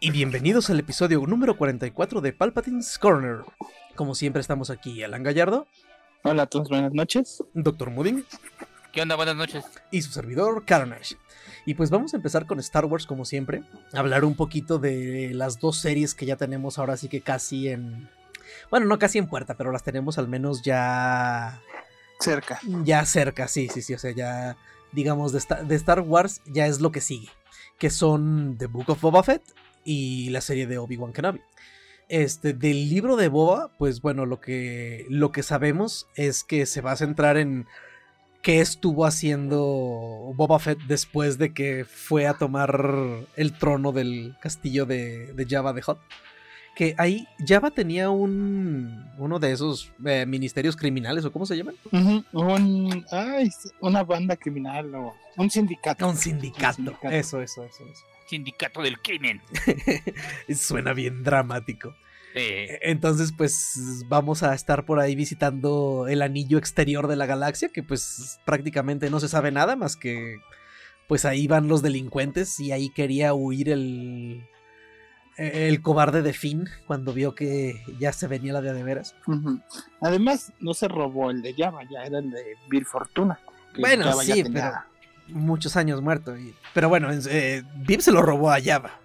Y bienvenidos al episodio número 44 de Palpatine's Corner. Como siempre estamos aquí Alan Gallardo, Hola a todos, buenas noches. Dr. Mudding ¿Qué onda? Buenas noches. y su servidor Carnage. Y pues vamos a empezar con Star Wars como siempre, hablar un poquito de las dos series que ya tenemos ahora sí que casi en... Bueno, no casi en puerta, pero las tenemos al menos ya Cerca. ya cerca, sí, sí, sí, o sea, ya digamos de, Sta- de Star Wars ya es lo que sigue, que son The Book of Boba Fett y la serie de Obi-Wan Kenobi. Este, del libro de Boba, pues bueno, lo que, lo que sabemos es que se va a centrar en qué estuvo haciendo Boba Fett después de que fue a tomar el trono del castillo de, de Jabba the Hutt. Que ahí Jabba tenía un uno de esos eh, ministerios criminales o cómo se llaman. Un, ay, una banda criminal o un sindicato. Un sindicato. Un sindicato. Eso, eso, eso, eso. Sindicato del crimen. Suena bien dramático. Eh, Entonces, pues vamos a estar por ahí visitando el anillo exterior de la galaxia, que pues prácticamente no se sabe nada más que pues ahí van los delincuentes y ahí quería huir el el cobarde de Finn cuando vio que ya se venía la de de veras. Además, no se robó el de Java, ya era el de Bill Fortuna. Bueno, sí, tenía- Muchos años muerto. y- pero bueno, en- eh, Bib se lo robó a Java.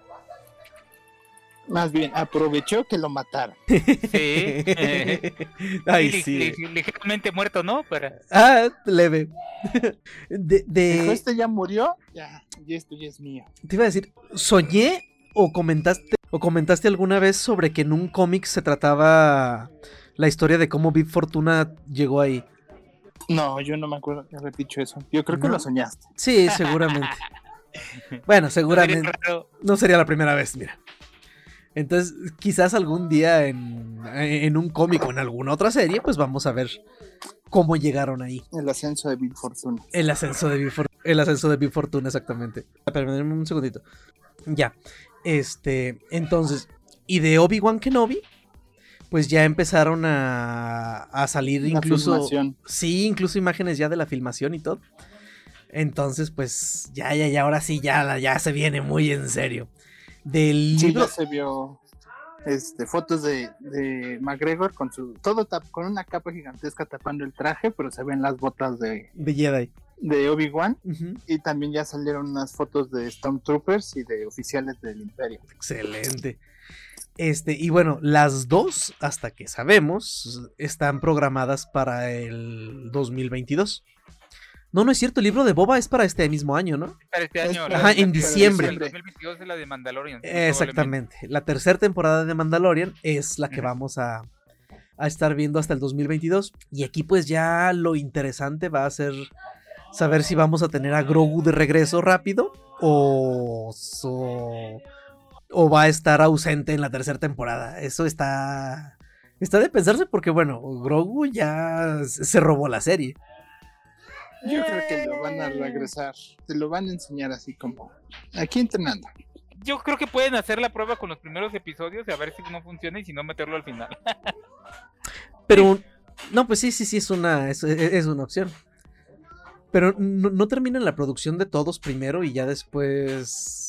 Más bien, aprovechó que lo mataron. sí. eh, Ay, sí. li- ligeramente muerto, ¿no? Para... Ah, leve. De, de- Dijo, este ya murió, ya, y esto ya es mío. Te iba a decir, soñé o comentaste o comentaste alguna vez sobre que en un cómic se trataba la historia de cómo Big Fortuna llegó ahí. No, yo no me acuerdo de haber dicho eso. Yo creo que ¿No? lo soñaste. Sí, seguramente. bueno, seguramente. No sería la primera vez, mira. Entonces, quizás algún día en, en un cómic o en alguna otra serie, pues vamos a ver cómo llegaron ahí. El ascenso de Bill Fortuna. El ascenso de Big Fortuna. El ascenso de Big Fortuna, exactamente. Espérame un segundito. Ya. Este. Entonces. Y de Obi-Wan Kenobi. Pues ya empezaron a, a salir La incluso. filmación. Sí, incluso imágenes ya de la filmación y todo. Entonces, pues. Ya, ya, ya. Ahora sí, ya, ya se viene muy en serio. Del Sí, libro. ya se vio este, fotos de, de McGregor con su todo tap- con una capa gigantesca tapando el traje, pero se ven las botas de, De Jedi. de Obi-Wan. Y también ya salieron unas fotos de Stormtroopers y de oficiales del Imperio. Excelente. Este, y bueno, las dos, hasta que sabemos, están programadas para el 2022. No, no es cierto, el libro de Boba es para este mismo año, ¿no? Para este Es año. Ajá, en la- diciembre. El 2022 es la de Mandalorian. Exactamente. La tercera temporada de Mandalorian es la que vamos a, a estar viendo hasta el 2022. Y aquí pues ya lo interesante va a ser saber si vamos a tener a Grogu de regreso rápido o, so- o va a estar ausente en la tercera temporada. Eso está... Está de pensarse porque bueno, Grogu ya se robó la serie. Yo creo que lo van a regresar. Te lo van a enseñar así como aquí entrenando. Yo creo que pueden hacer la prueba con los primeros episodios y a ver si no funciona y si no meterlo al final. Pero, no, pues sí, sí, sí, es una, es, es una opción. Pero no, no terminan la producción de todos primero y ya después.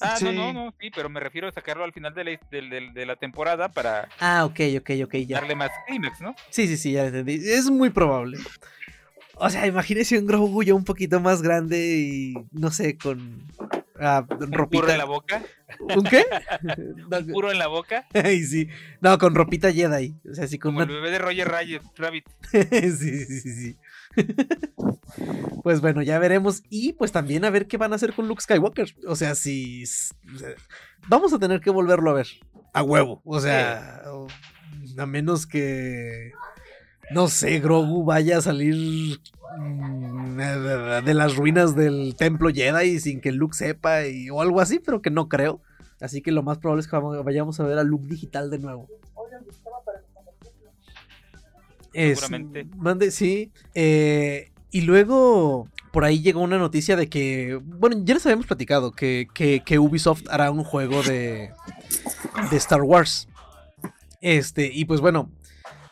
Ah, Sí. no, no, no, sí, pero me refiero a sacarlo al final de la, de la temporada para Ah, ok, ok, ok, ya. darle más clímax, ¿no? Sí, sí, sí, ya entendí. Es muy probable. O sea, imagínese un Grogu ya un poquito más grande y no sé, con ah, ropita. puro en la boca. ¿Un qué? No, puro en la boca. ay, sí. No, con ropita Jedi. O sea, así con Como el una bebé de Roger. Rabbit. sí, sí, sí, sí. pues bueno, ya veremos. Y pues también a ver qué van a hacer con Luke Skywalker. O sea, si. vamos a tener que volverlo a ver. A huevo. O sea. A menos que. No sé, Grogu vaya a salir. mm, de, las ruinas del templo Jedi sin que Luke sepa y, o algo así, pero que no creo. Así que lo más probable es que vayamos a ver a Luke digital de nuevo. Es- Seguramente. mande, sí. Eh, y luego por ahí llegó una noticia de que, bueno, ya les habíamos platicado que, que- que Ubisoft hará un juego de, de Star Wars. Este, y pues bueno,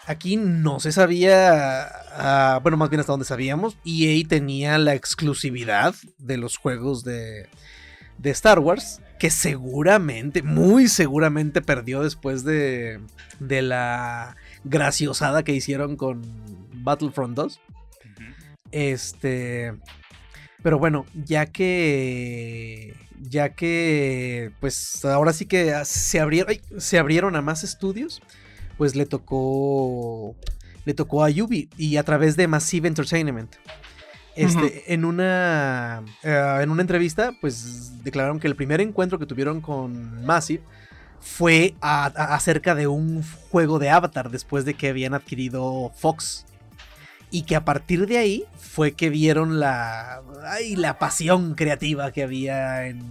aquí no se sabía, ah, bueno, más bien hasta donde sabíamos, EA tenía la exclusividad de los juegos de, de Star Wars, que seguramente, muy seguramente perdió después de, de la graciosada que hicieron con Battlefront 2. Ujú. Este. Pero bueno, ya que. Ya que. Pues ahora sí que se abrieron. ay, se abrieron a más estudios. Pues le tocó. Le tocó a Yubi. Y a través de Massive Entertainment. Este, en una. eh, en una entrevista. Pues declararon que el primer encuentro que tuvieron con Massive. Fue a- a- acerca de un juego de Avatar. Después de que habían adquirido Fox y que a partir de ahí fue que vieron la ay, la pasión creativa que había en,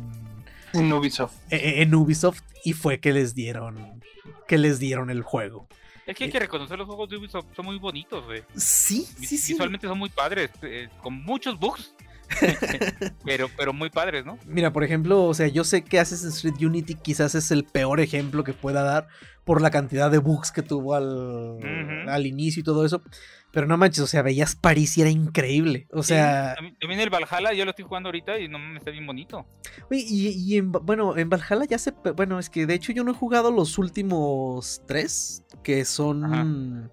En Ubisoft. e- en Ubisoft y fue que les dieron que les dieron el juego. Es que hay que reconocer los juegos de Ubisoft, son muy bonitos, güey. Sí, sí, sí. Visualmente son muy padres, eh, con muchos bugs. pero, pero muy padres, ¿no? Mira, por ejemplo, o sea, yo sé que Assassin's Creed Unity quizás es el peor ejemplo que pueda dar por la cantidad de bugs que tuvo al, al inicio y todo eso. Pero no manches, o sea, veías París y era increíble. O sea, Sí, también- el Valhalla, yo lo estoy jugando ahorita y no me está bien bonito. Oye, y, y en, bueno, en Valhalla ya se... Bueno, es que de hecho yo no he jugado los últimos tres, que son...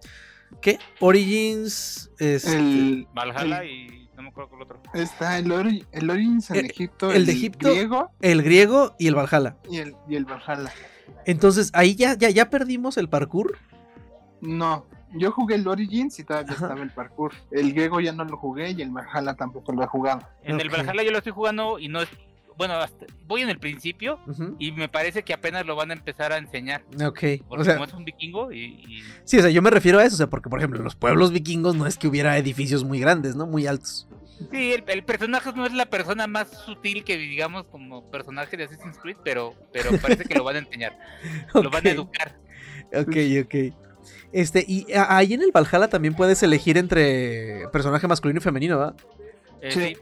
¿Qué? Origins... este, El, Valhalla y otro. está el, Ori- el Origins en El- Egipto, el de Egipto. griego el griego y el Valhalla. y el, y el Valhalla. Entonces ahí ya, ya, ya perdimos el parkour. No, yo jugué el Origins y todavía Ajá. estaba el parkour. El griego ya no lo jugué y el Valhalla tampoco lo he jugado. En el. Valhalla yo lo estoy jugando y no es. Bueno, hasta- voy en el principio y me parece que apenas lo van a empezar a enseñar. Ok. Porque O sea, como es un vikingo y. y- sí, o sea, yo me refiero a eso. O sea, porque por ejemplo, en los pueblos vikingos no es que hubiera edificios muy grandes, ¿no? Muy altos. Sí, el, el personaje no es la persona más sutil que digamos como personaje de Assassin's Creed, pero, pero parece que lo van a enseñar. Lo van a educar. Ok, ok. Este, y ahí en el Valhalla también puedes elegir entre personaje masculino y femenino, ¿verdad? Eh, Sí. sí.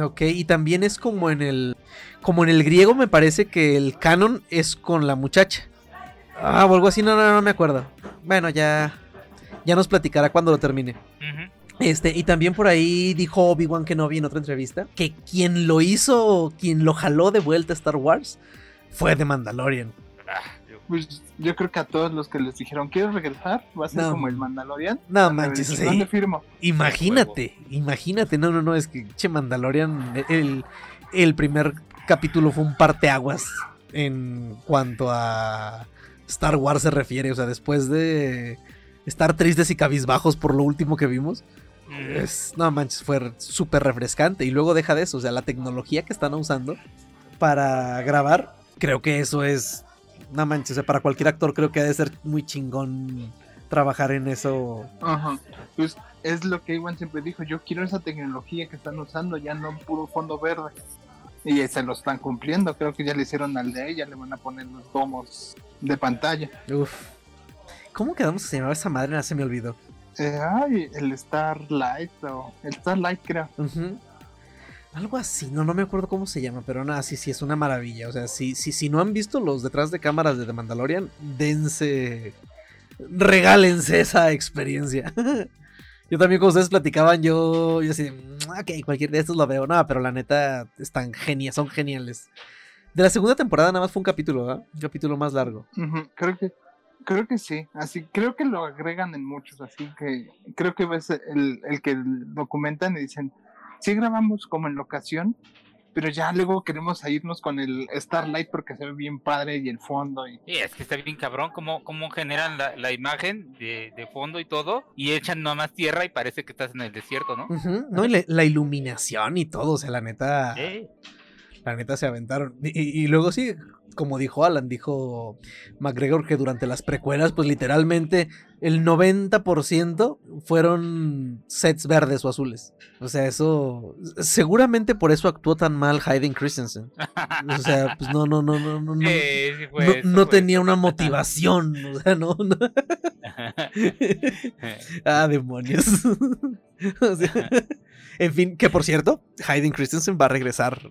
Ok, y también es como en el. Como en el griego, me parece que el canon es con la muchacha. Ah, o algo así, no, no, no me acuerdo. Bueno, ya. Ya nos platicará cuando lo termine. Ujú. Este, y también por ahí dijo Obi-Wan Kenobi en otra entrevista que quien lo hizo, quien lo jaló de vuelta a Star Wars fue The Mandalorian. Ah, yo- Pues yo creo que a todos los que les dijeron, ¿quieres regresar? Va a ser No. como el Mandalorian. No manches, sí. ¿Dónde firmo? Imagínate, imagínate, no, no, no, es que che Mandalorian, el, el primer capítulo fue un parteaguas en cuanto a Star Wars se refiere, o sea, después de estar tristes y cabizbajos por lo último que vimos. Es, no manches, fue súper refrescante y luego deja de eso, o sea, la tecnología que están usando para grabar, creo que eso es, no manches, o sea, para cualquier actor creo que ha de ser muy chingón trabajar en eso Ajá. Pues es lo que Iwan siempre dijo, yo quiero esa tecnología que están usando, ya no puro fondo verde. Y se lo están cumpliendo, creo que ya le hicieron al de ella, le van a poner los domos de pantalla. Uf. ¿Cómo quedamos que se llamaba esa madre? Se me olvidó. Eh, ay, el Starlight, o el Starlight creo. Algo así, no, no me acuerdo cómo se llama, pero nada, sí, sí, es una maravilla. O sea, si, si, si no han visto los detrás de cámaras de The Mandalorian, dense, regálense esa experiencia. yo también, como ustedes platicaban, yo, yo así, "Mm, ok, cualquier de estos lo veo. No, pero la neta, están geniales, son geniales. De la segunda temporada nada más fue un capítulo, ¿verdad? Un capítulo más largo. Creo que creo que sí, así creo que lo agregan en muchos, así que creo que ves el, el que documentan y dicen, sí grabamos como en locación, pero ya luego queremos irnos con el Starlight porque se ve bien padre y el fondo y Sí, es que está bien cabrón cómo, cómo generan la, la imagen de, de fondo y todo y echan nomás tierra y parece que estás en el desierto, ¿no? No, y la, la iluminación y todo, o sea, la neta. Sí. La neta se aventaron. Y, luego sí, como dijo Alan, dijo McGregor que durante las precuelas, pues literalmente el 90% fueron sets verdes o azules. O sea, eso. Seguramente por eso actuó tan mal Hayden Christensen. O sea, pues no, no, no, no, no. no. Sí no, eso, no fue tenía una motivación, o sea, no, no. Ah, demonios. O sea, en fin, que por cierto, Hayden Christensen va a regresar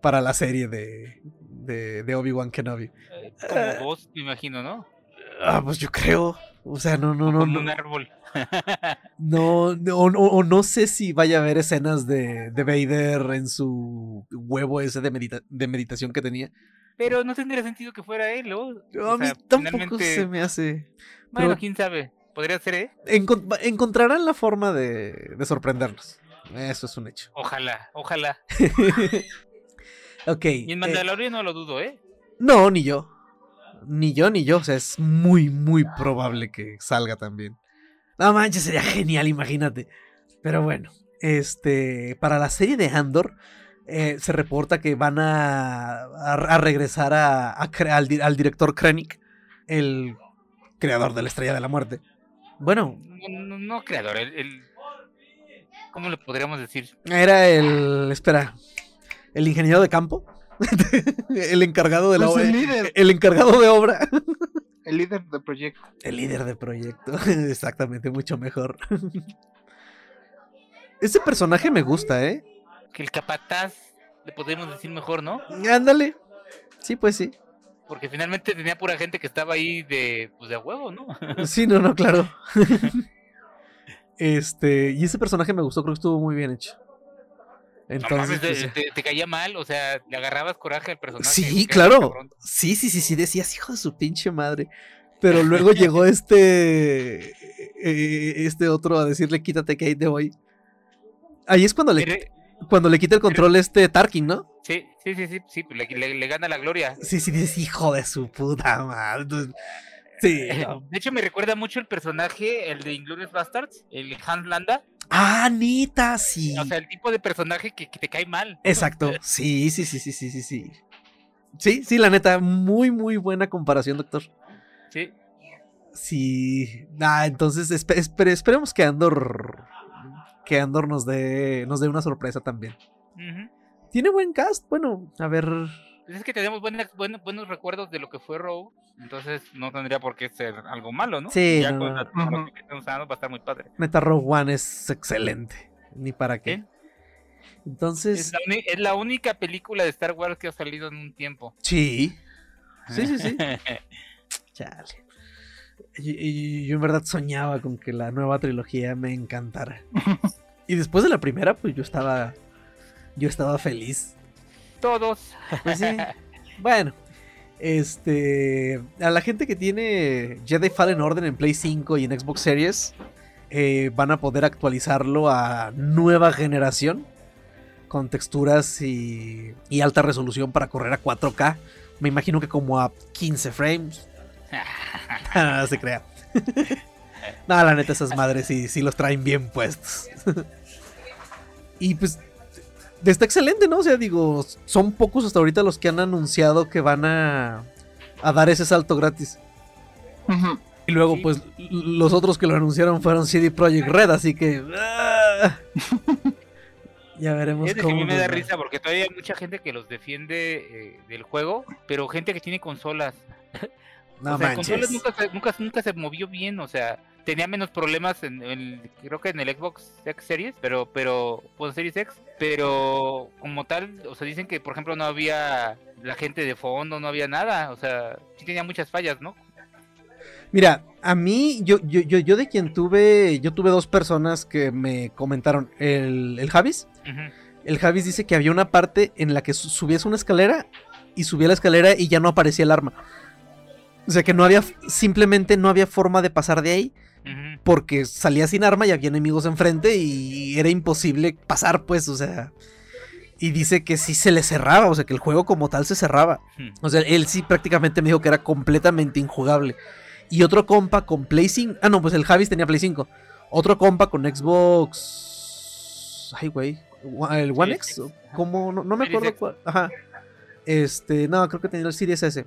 para la serie de, de, de Obi-Wan Kenobi. Como vos, me imagino, ¿no? Ah, pues yo creo. O sea, no, no, no, Como no. un árbol. No, no, o, o no sé si vaya a haber escenas de, de Vader en su huevo ese de, medita- de meditación que tenía. Pero no tendría sentido que fuera él, ¿no? A O mí sea, tampoco finalmente- se me hace. Bueno, pero- quién sabe. Podría ser, ¿eh? Encon- encontrarán la forma de, de sorprendernos. Eso es un hecho. Ojalá, ojalá. ok. Y en eh, Mandalorian no lo dudo, ¿eh? No, ni yo. Ni yo, ni yo. O sea, es muy, muy probable que salga también. No manches, sería genial, imagínate. Pero bueno, este. Para la serie de Andor. eh, se reporta que van a, a, a regresar a, al, di- al director Krennic, el creador de la Estrella de la Muerte. Bueno, No, no- no creador, el, el- ¿Cómo le podríamos decir? era el. Espera. El ingeniero de campo. el encargado de la Pues el obra. líder. El encargado de obra. El líder del proyecto. El líder de proyecto. Exactamente, mucho mejor. Ese personaje me gusta, ¿eh? Que el capataz, le podríamos decir mejor, ¿no? Ándale. Sí, pues sí. Porque finalmente tenía pura gente que estaba ahí de, pues de a huevo, ¿no? Sí, no, no, claro. Este, y ese personaje me gustó, creo que estuvo muy bien hecho. No Entonces, mames, pues, te, te- te caía mal, o sea, le agarrabas coraje al personaje. sí, claro. Sí, sí, sí, sí, decías, hijo de su pinche madre. Pero luego llegó este, eh, este otro a decirle, quítate que ahí te voy. Ahí es cuando le, cuando le quita el control este Tarkin, ¿no? Sí, sí, sí, sí, sí, le, le- le gana la gloria. Sí, sí, dices, hijo de su puta madre. Sí. no. De hecho, me recuerda mucho el personaje, el de Inglourious Bastards, el Hans Landa. Ah, neta, sí. O sea, el tipo de personaje que, que te cae mal. Exacto. Sí, sí, sí, sí, sí, sí, sí. Sí, sí, la neta, muy, muy buena comparación, doctor. Sí. Sí. Ah, entonces espe- espe- esperemos que Andor. Que Andor nos dé. nos dé una sorpresa también. Tiene buen cast. Bueno, a ver. Pues es que tenemos buenas- buenos, buenos recuerdos de lo que fue Rogue, entonces no tendría por qué ser algo malo, ¿no? Sí, Ya no, con no. la tecnología que están usando va a estar muy padre. Neta Rogue One es excelente. Ni para qué. Entonces. Es la, uni- es la única película de Star Wars que ha salido en un tiempo. Sí. Sí, sí, sí. Chale. Y, y yo en verdad soñaba con que la nueva trilogía me encantara. y después de la primera, pues yo estaba. Yo estaba feliz. Todos. Pues sí. bueno. Este. A la gente que tiene Jedi Fallen Order en Play 5 y en Xbox Series. eh, van a poder actualizarlo a nueva generación. Con texturas y, y alta resolución para correr a 4K. Me imagino que como a 15 frames. no se crea. no, la neta, esas madres sí, sí los traen bien puestos. y pues. Está excelente, ¿no? O sea, digo, son pocos hasta ahorita los que han anunciado que van a, a dar ese salto gratis. Y luego, Sí. pues, los otros que lo anunciaron fueron CD Projekt Red, así que. ¡ah! ya veremos Es de que a cómo. mí me da risa porque todavía hay mucha gente que los defiende eh, del juego, pero gente que tiene consolas. No o sea, manches. consolas nunca se, nunca, nunca se movió bien, o sea, tenía menos problemas en, el- creo que en el Xbox X Series, pero, pero, pues Series X, pero como tal, o sea, dicen que por ejemplo no había la gente de fondo, no había nada, o sea, sí tenía muchas fallas, ¿no? Mira, a mí, yo, yo, yo, yo de quien tuve, yo tuve dos personas que me comentaron. El, el Javis. El Javis dice que había una parte en la que su- subías una escalera y subía la escalera y ya no aparecía el arma. O sea que no había, simplemente no había forma de pasar de ahí. Porque salía sin arma y había enemigos enfrente y era imposible pasar, pues, o sea. Y dice que sí se le cerraba, o sea que el juego como tal se cerraba. Ujú. O sea, él sí prácticamente me dijo que era completamente injugable. Y otro compa con Play 5. Ah, no, pues el Javis tenía Play 5. Otro compa con Xbox. Ay, güey. ¿El One X? ¿Cómo? No, no me acuerdo cuál. Ajá. Este, no, creo que tenía el Series S.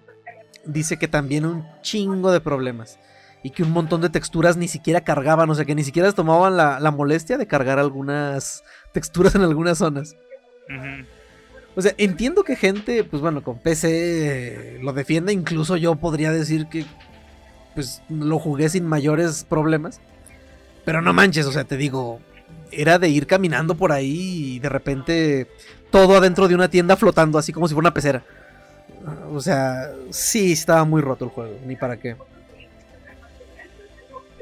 Dice que también un chingo de problemas. Y que un montón de texturas ni siquiera cargaban. O sea, que ni siquiera tomaban la, la molestia de cargar algunas texturas en algunas zonas. O sea, entiendo que gente, pues bueno, con PC eh, lo defiende. Incluso yo podría decir que, pues, lo jugué sin mayores problemas. Pero no manches, o sea, te digo, era de ir caminando por ahí y de repente todo adentro de una tienda flotando, así como si fuera una pecera. O sea, sí, estaba muy roto el juego, ni para qué.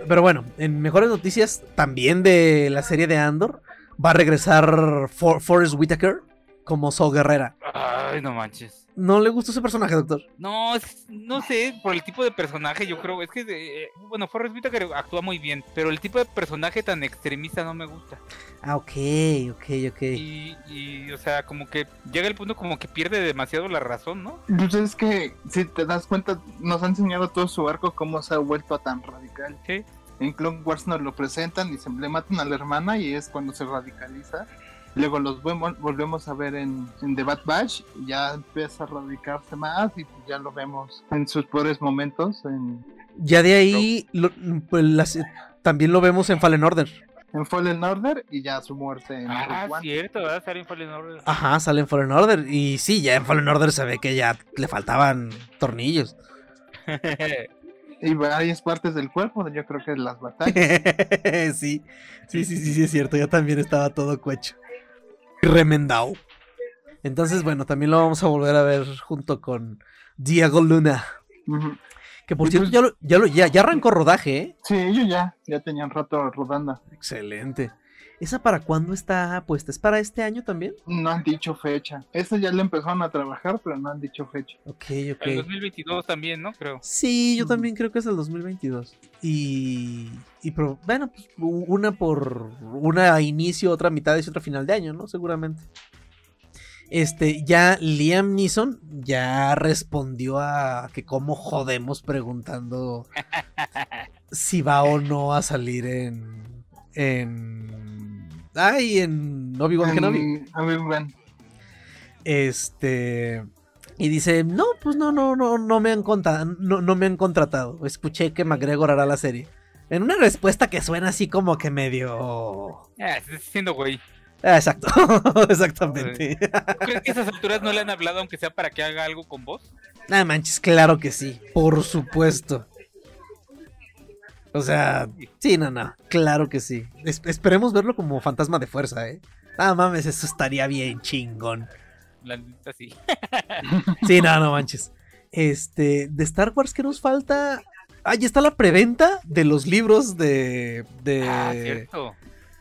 Pero bueno, en mejores noticias, también de la serie de Andor, va a regresar For Forrest Whitaker como So Guerrera. Ay, no manches. ¿No le gustó ese personaje, doctor? No, es- no sé, por el tipo de personaje, yo creo. Es que, eh, bueno, Forrest Whitaker actúa muy bien, pero el tipo de personaje tan extremista no me gusta. Ah, ok, ok, ok. Y, y, o sea, como que llega el punto como que pierde demasiado la razón, ¿no? Pues es que, si te das cuenta, nos ha enseñado todo su arco cómo se ha vuelto a tan radical. Sí. En Clone Wars nos lo presentan y se le matan a la hermana y es cuando se radicaliza. Luego los vemos- volvemos a ver en, en The Bad Batch y ya empieza a radicarse más y pues ya lo vemos en sus peores momentos en, Ya de ahí lo- pues, las- también lo vemos en Fallen Order. en Fallen Order y ya su muerte en Ah, cierto, ¿verdad? Sale en Fallen Order. Ajá, sale en Fallen Order. Y sí, ya en Fallen Order se ve que ya le faltaban tornillos. Y varias partes del cuerpo, yo creo que las batallas. sí, sí, sí, sí, sí, es cierto. Ya también estaba todo cuecho. Remendado. Entonces, bueno, también lo vamos a volver a ver junto con Diego Luna. Que por cierto, pues- ya, lo- ya, lo- ya, ya arrancó rodaje, ¿eh? Sí, ellos ya, ya tenían rato rodando. Excelente. ¿Esa para cuándo está puesta? ¿Es para este año también? No han dicho fecha. Esta ya le empezaron a trabajar, pero no han dicho fecha. Ok, El ok. 2022 también, ¿no? Creo. Sí, yo Mm. también creo que es el 2022. Y, y pro- bueno, pues, una por una a inicio, otra a mitad y otra a final de año, ¿no? Seguramente. Este, ya Liam Neeson ya respondió a que cómo jodemos preguntando si va o no a salir en en ay, en Obi-Wan Kenobi. En Obi-Wan. Este. Y dice, no, pues no, no, no, no me han conta- no, no me han contratado. Escuché que McGregor hará la serie. En una respuesta que suena así como que medio. Ah, estás siendo güey. Ah, exacto, exactamente. ¿Tú crees que a esas alturas no le han hablado aunque sea para que haga algo con vos? Nada manches, claro que sí, por supuesto. O sea, sí, no, no, claro que sí. Es- esperemos verlo como fantasma de fuerza, ¿eh? Ah, mames, eso estaría bien chingón. La neta sí. Sí, no, no manches. Este, de Star Wars, ¿qué nos falta? Ah, ya está la preventa de los libros de. de... Ah, cierto.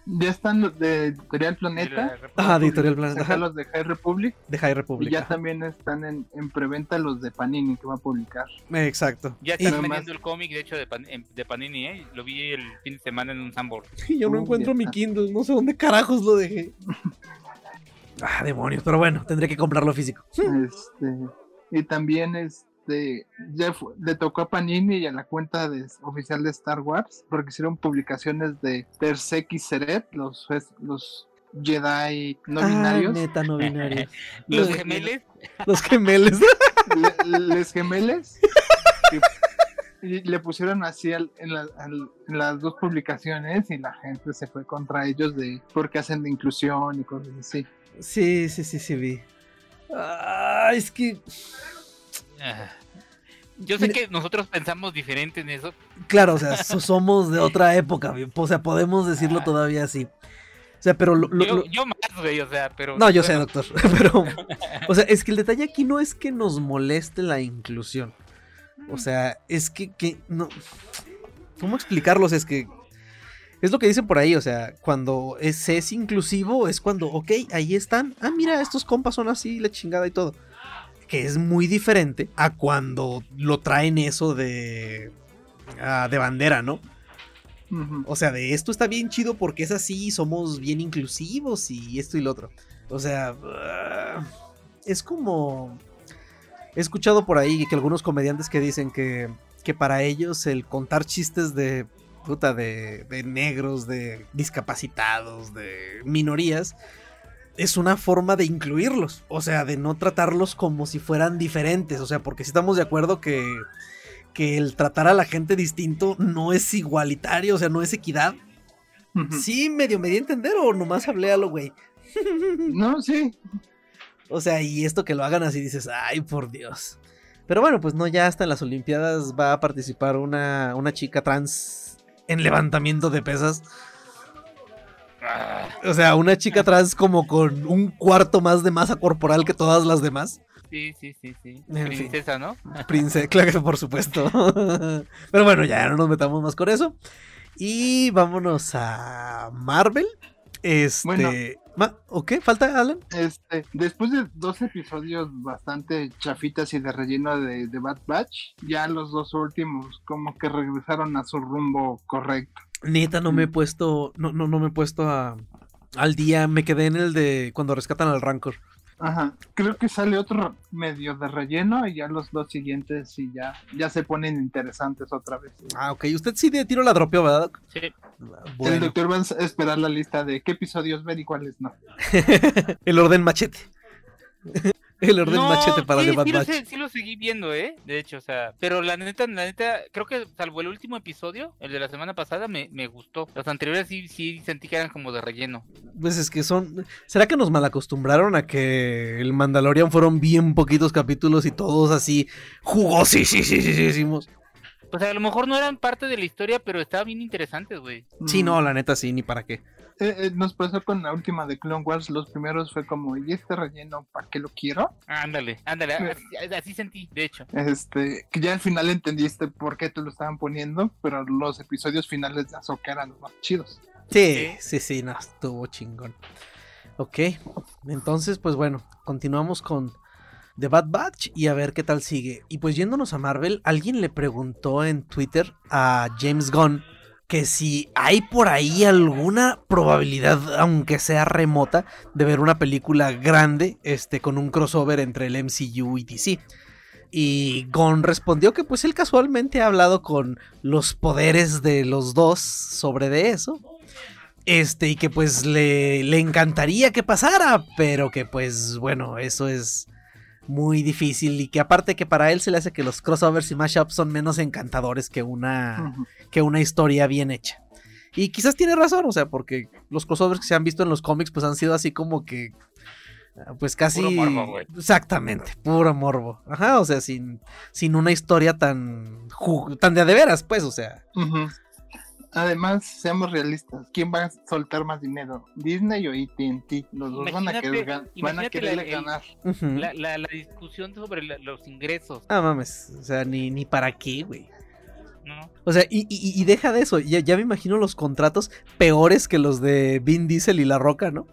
Ya están los de Editorial Planeta. Ah, de Editorial Planeta, ajá. los de High Republic. de High Y Republic. ya ajá. también están en, en preventa los de Panini que va a publicar. Exacto. Ya Y- están Nada vendiendo el cómic, de hecho, de, Pan- de Panini, ¿eh? Lo vi el fin de semana en un Sambor. Y yo no Uh, encuentro ya mi. Kindle, no sé dónde carajos lo dejé. Ah, demonios, pero bueno, tendré que comprarlo físico. Este, y también este ya fu- le tocó a Panini y a la cuenta de, oficial de Star Wars porque hicieron publicaciones de Persek y Seret, los los Jedi no Ah, binarios, neta, no binarios. Los Los- gemeles, Los gemelos. le- les gemeles. y, y le pusieron así al- en, la- al- en las dos publicaciones y la gente se fue contra ellos de porque hacen de inclusión y cosas así. Sí, sí, sí, sí, vi. Ah, es que. Yo sé que nosotros pensamos diferente en eso. Claro, o sea, so- somos de otra época, o sea, podemos decirlo todavía así. O sea, pero lo- lo- yo, yo más, güey, o sea, pero. No, yo sé, doctor. Pero, o sea, es que el detalle aquí no es que nos moleste la inclusión. O sea, es que, que no. ¿Cómo explicarlos? Es que. Es lo que dicen por ahí, o sea, cuando es, es inclusivo es cuando, ok, ahí están. Ah, mira, estos compas son así, la chingada y todo. Que es muy diferente a cuando lo traen eso de. ah, de bandera, ¿no? O sea, de esto está bien chido porque es así, somos bien inclusivos y esto y lo otro. O sea, ah, es como... He escuchado por ahí que algunos comediantes que dicen que, que para ellos el contar chistes de... Puta, de, de negros, de discapacitados, de minorías, es una forma de incluirlos, o sea, de no tratarlos como si fueran diferentes, o sea, porque si estamos de acuerdo que, que el tratar a la gente distinto no es igualitario, o sea, no es equidad. Sí, medio me di a entender o nomás hablé a lo güey. No, sí. O sea, y esto que lo hagan así dices, ay, por Dios. Pero bueno, pues no, ya hasta en las Olimpiadas va a participar una, una chica trans en levantamiento de pesas. O sea, una chica trans como con un cuarto más de masa corporal que todas las demás. sí, sí, sí, sí. En fin. Princesa, ¿no? Princesa, claro que por supuesto. Pero bueno, ya no nos metamos más con eso. Y vámonos a Marvel. Este. Bueno. Ma- ¿O qué? ¿Falta, Alan? Este, después de dos episodios bastante chafitas y de relleno de, de Bad Batch, ya los dos últimos como que regresaron a su rumbo correcto. Neta, no me he puesto. No, no, no me he puesto a, al día. Me quedé en el de cuando rescatan al Rancor. Ajá, creo que sale otro medio de relleno y ya los dos siguientes sí ya, ya se ponen interesantes otra vez. Ah, ok. Usted sí de tiro la dropeó, ¿verdad? Sí. El doctor va a esperar la lista de qué episodios ver y cuáles no. el orden machete. El orden No, machete para sí, The Bad sí lo sé- sí lo seguí viendo, ¿eh? De hecho, o sea, pero la neta, la neta, creo que salvo el último episodio, el de la semana pasada, me, me gustó. Los anteriores sí, sí sentí que eran como de relleno. Pues es que son. ¿Será que nos malacostumbraron a que el Mandalorian fueron bien poquitos capítulos y todos así jugosísimos? Pues a lo mejor no eran parte de la historia, pero estaban bien interesantes, güey. Sí, Mm. no, la neta sí, ni para qué. Eh, eh, nos pasó con la última de Clone Wars, los primeros fue como, ¿y este relleno para qué lo quiero? Ándale, ándale, así, así sentí, de hecho. Este, que ya al final entendiste por qué te lo estaban poniendo, pero los episodios finales de Ahsoka eran los más chidos. Sí, sí, sí, no, estuvo chingón. Ok, entonces, pues bueno, continuamos con The Bad Batch y a ver qué tal sigue. Y pues yéndonos a Marvel, alguien le preguntó en Twitter a James Gunn que si hay por ahí alguna probabilidad, aunque sea remota, de ver una película grande este, con un crossover entre el MCU y DC. Y Gon respondió que pues él casualmente ha hablado con los poderes de los dos sobre de eso. Este, y que pues le, le encantaría que pasara, pero que pues bueno, eso es muy difícil y que aparte que para él se le hace que los crossovers y mashups son menos encantadores que una, que una historia bien hecha. Y quizás tiene razón, o sea, porque los crossovers que se han visto en los cómics pues han sido así como que ah, pues casi Puro morbo, güey. exactamente, puro morbo. Ajá, o sea, sin sin una historia tan tan de a de veras, pues, o sea, Ujú. Además, seamos realistas, ¿quién va a soltar más dinero? ¿Disney o AT&T? Los dos van a querer, gan- van a el- ganar. La, la, la discusión sobre la- los ingresos, Ah, mames, o sea, ni ni para qué, güey. ¿no? O sea, y, y- y deja de eso, ya, ya me imagino los contratos peores que los de Vin Diesel y La Roca, ¿no?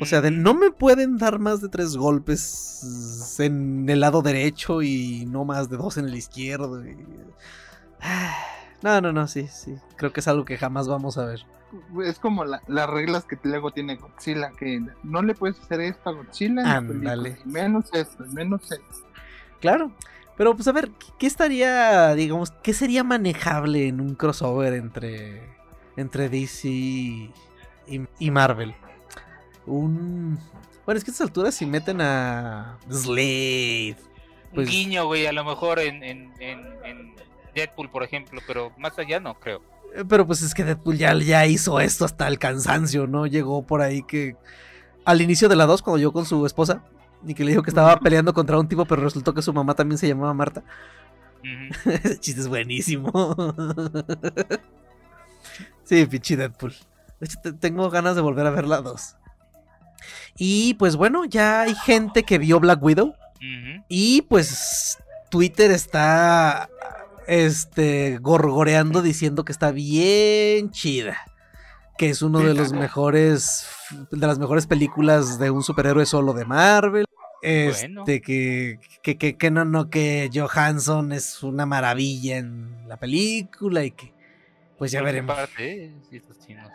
O sea, de Ujú. no me pueden dar más de tres golpes en el lado derecho y no más de dos en el izquierdo. y- Ah, No, no, no, sí, sí. Creo que es algo que jamás vamos a ver. Es como la- las reglas que luego tiene Godzilla, que no le puedes hacer esto a Godzilla. Ándale. Menos esto, menos esto. Claro. Pero pues a ver, ¿qué- ¿qué estaría, digamos, qué sería manejable en un crossover entre, entre DC y, y Marvel? Un... Bueno, es que a estas alturas si meten a Slade. Pues- Un guiño, güey, a lo mejor en, en, en, en Deadpool, por ejemplo, pero más allá no creo. Eh, Pero pues es que Deadpool ya, ya hizo esto hasta el cansancio, ¿no? Llegó por ahí que... Al inicio de la 2, cuando yo con su esposa, y que le dijo que estaba peleando contra un tipo, pero resultó que su mamá también se llamaba Marta. Ese chiste es buenísimo. sí, pinche Deadpool. De hecho, te- tengo ganas de volver a ver la 2. Y pues bueno, ya hay gente que vio Black Widow. Y pues Twitter está este gorgoreando diciendo que está bien chida. Que es uno de los mejores de las mejores películas de un superhéroe solo de Marvel. Este Bueno. que, que, que, que no, no, que Johansson es una maravilla en la película y que pues ya Por veremos. parte, eh, sí, no.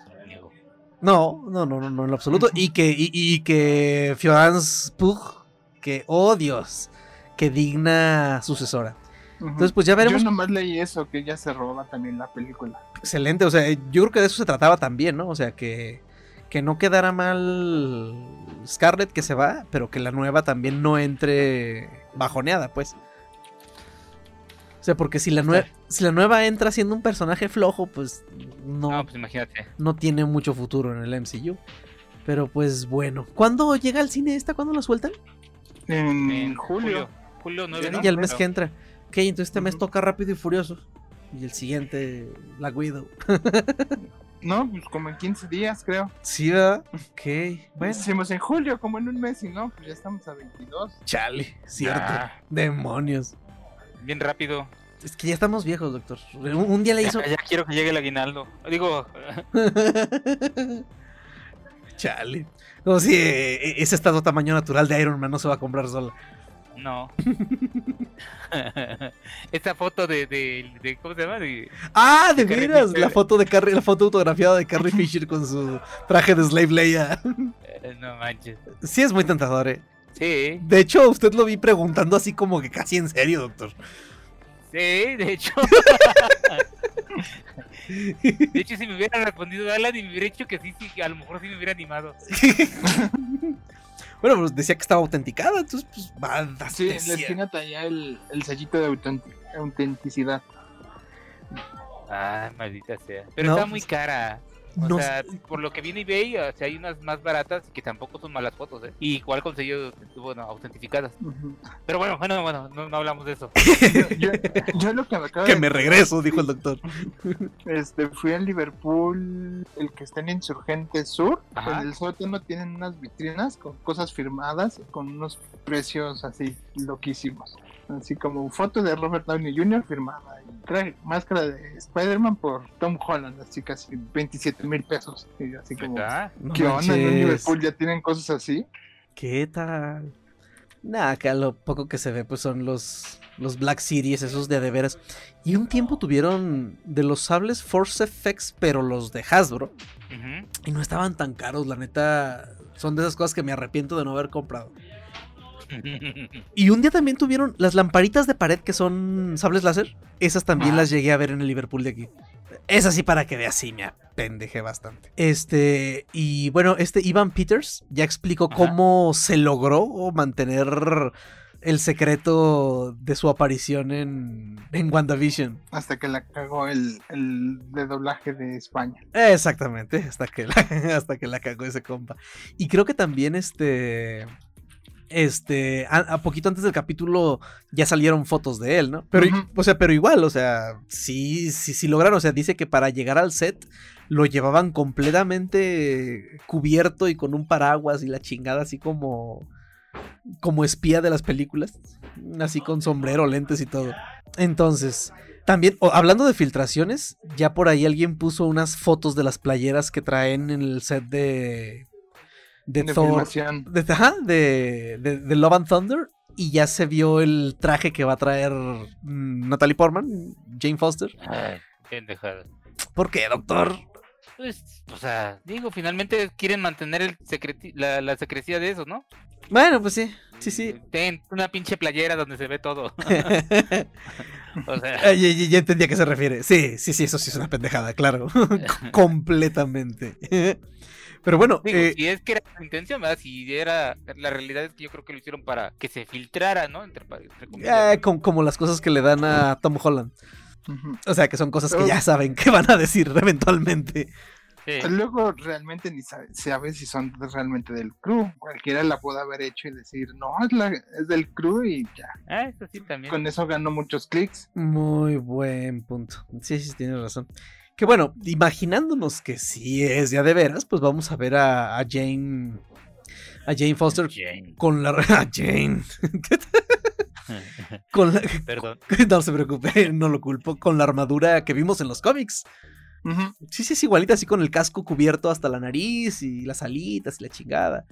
No, no, no, no, en lo absoluto. Y que, y, y que Florence Pugh, que, oh Dios, que digna sucesora. Entonces, pues ya veremos. Yo nomás leí eso, que ya se roba también la película. Excelente, o sea, yo creo que de eso se trataba también, ¿no? O sea, que, que no quedara mal Scarlett que se va, pero que la nueva también no entre bajoneada, pues. O sea, porque si la, nue si la nueva entra siendo un personaje flojo, pues no, No, pues imagínate. no tiene mucho futuro en el MCU. Pero pues bueno. ¿Cuándo llega al cine esta? ¿Cuándo la sueltan? En, En julio. Julio 9, Sí, ¿no? y el mes Pero- que entra. Ok, entonces este mes toca rápido y furioso. Y el siguiente, Black Widow. No, pues como en 15 días, creo. Sí, ¿verdad? Ok, bueno. Hicimos en julio, como en un mes, y no, pues ya estamos a 22. Chale, cierto. Ah, Demonios. bien rápido. Es que ya estamos viejos, doctor. Un, un día le hizo. Ya, ya quiero que llegue el aguinaldo. Digo, Chale. Como si eh, ese estado tamaño natural de Iron Man no se va a comprar sola. No. Esta foto de, de, de- ¿Cómo se llama? De- Ah, de veras. La foto de Carrie, la foto autografiada de Carrie Fisher con su traje de Slave Leia. eh, no manches. Sí, es muy tentador, eh. Sí, De hecho, usted lo vi preguntando así como que casi en serio, doctor. sí, de hecho. De hecho, si me hubiera respondido Alan y me hubiera dicho que sí, sí, a lo mejor sí me hubiera animado. bueno, pues decía que estaba autenticada, entonces pues va a Sí, ser les tiene allá el, el sellito de autent- autenticidad. Ah, maldita sea. Pero No, está muy pues, cara. O no sea, sé. por lo que viene eBay, o sea, hay unas más baratas que tampoco son malas fotos, ¿eh? Y igual conseguido, bueno, autentificadas. Pero bueno, bueno, bueno, no, no hablamos de eso. yo, yo lo que me acabo Que de me regreso, dijo el doctor. Este, fui a Liverpool, el que está en Insurgente Sur. Ajá. En el sótano tienen unas vitrinas con cosas firmadas, con unos precios así loquísimos. Así como foto de Robert Downey Jr. firmada. Y máscara de Spider-Man por Tom Holland, así casi 27 mil pesos. Y así como, Ah, No ¿qué onda? ¿En. Liverpool ya tienen cosas así? ¿Qué tal? Nada, que a lo poco que se ve, pues son los, los Black Series, esos de a de veras. Y un tiempo tuvieron de los sables Force FX, pero los de Hasbro. Y no estaban tan caros, la neta. Son de esas cosas que me arrepiento de no haber comprado. Y un día también tuvieron las lamparitas de pared que son sables láser. Esas también las llegué a ver en el Liverpool de aquí. Esas sí para que veas, sí, me apendejé bastante. Este, y bueno, este Ivan Peters ya explicó Ajá. cómo se logró mantener el secreto de su aparición en, en WandaVision. Hasta que la cagó el, el de doblaje de España. Exactamente, hasta que la, hasta que la cagó ese compa. Y creo que también este. Este. A, a poquito antes del capítulo ya salieron fotos de él, ¿no? Pero, o sea, pero igual, o sea, sí, sí, sí lograron. O sea, dice que para llegar al set lo llevaban completamente cubierto y con un paraguas y la chingada así como. Como espía de las películas. Así con sombrero, lentes y todo. Entonces. También, hablando de filtraciones, ya por ahí alguien puso unas fotos de las playeras que traen en el set de. De, De Thor. De, ajá, de, de- de Love and Thunder. Y ya se vio el traje que va a traer mm, Natalie Portman, Jane Foster. Ay, pendejada. ¿Por qué, doctor? Pues, o sea, digo, finalmente quieren mantener el secreti- la, la secrecía de eso, ¿no? Bueno, pues sí, sí, sí. Ten una pinche playera donde se ve todo. O sea, Ah, ya, ya- ya entendí a qué se refiere. Sí, sí, sí, eso sí es una pendejada, claro. Completamente. Pero bueno, digo, eh, si es que era su intención, ¿verdad? Si era. La realidad es que yo creo que lo hicieron para que se filtrara, ¿no? Entre, entre comillas. eh, com- como las cosas que le dan a Tom Holland. O sea, que son cosas que ya saben que van a decir eventualmente. Sí. Luego realmente ni sabe, sabe si son realmente del crew. Cualquiera la puede haber hecho y decir, no, es, la- es del crew y ya. Ah, eso sí también. Con eso ganó muchos clics. Muy buen punto. Sí, sí, tienes razón. Que bueno, imaginándonos que sí es ya de veras, pues vamos a ver a, a Jane. A Jane Foster Jane. con la. A Jane. con la. Perdón. No se preocupe, no lo culpo. Con la armadura que vimos en los cómics. Sí, sí, es igualita, así con el casco cubierto hasta la nariz y las alitas y la chingada.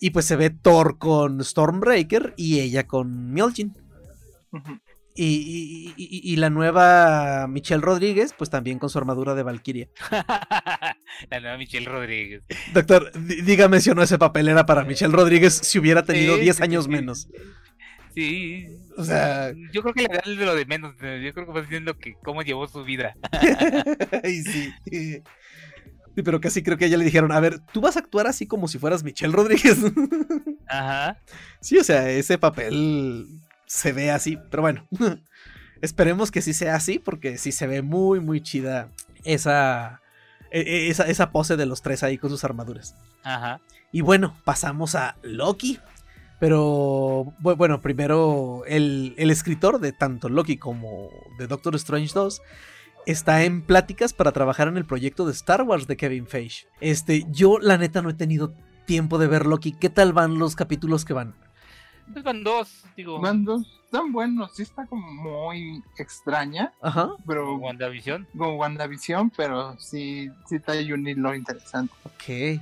Y pues se ve Thor con Stormbreaker y ella con Mjolnir. Y- y- y- y la nueva Michelle Rodríguez, pues también con su armadura de Valkyria. la nueva Michelle Rodríguez. Doctor, dí- dígame si o no ese papel era para Michelle Rodríguez si hubiera tenido Sí, 10 sí, años sí. menos. Sí. O sea- Yo creo que le da de lo de menos. Yo creo que va diciendo que cómo llevó su vida. Sí, pero casi creo que ya le dijeron, a ver, tú vas a actuar así como si fueras Michelle Rodríguez. Ajá. Sí, o sea, ese papel se ve así, pero bueno. Esperemos que sí sea así, porque sí se ve muy, muy chida esa, e- e- esa, esa pose de los tres ahí con sus armaduras. Ajá. Y bueno, pasamos a Loki. Pero bu- bueno, primero el, el escritor de tanto Loki como de Doctor Strange 2 está en pláticas para trabajar en el proyecto de Star Wars de Kevin Feige. Este, yo la neta no he tenido tiempo de ver Loki. ¿Qué tal van los capítulos que van? Pues van dos, digo. Van dos, están buenos, sí está como muy extraña, Ajá. pero WandaVision. como WandaVision, pero sí, sí trae un hilo interesante. Ok.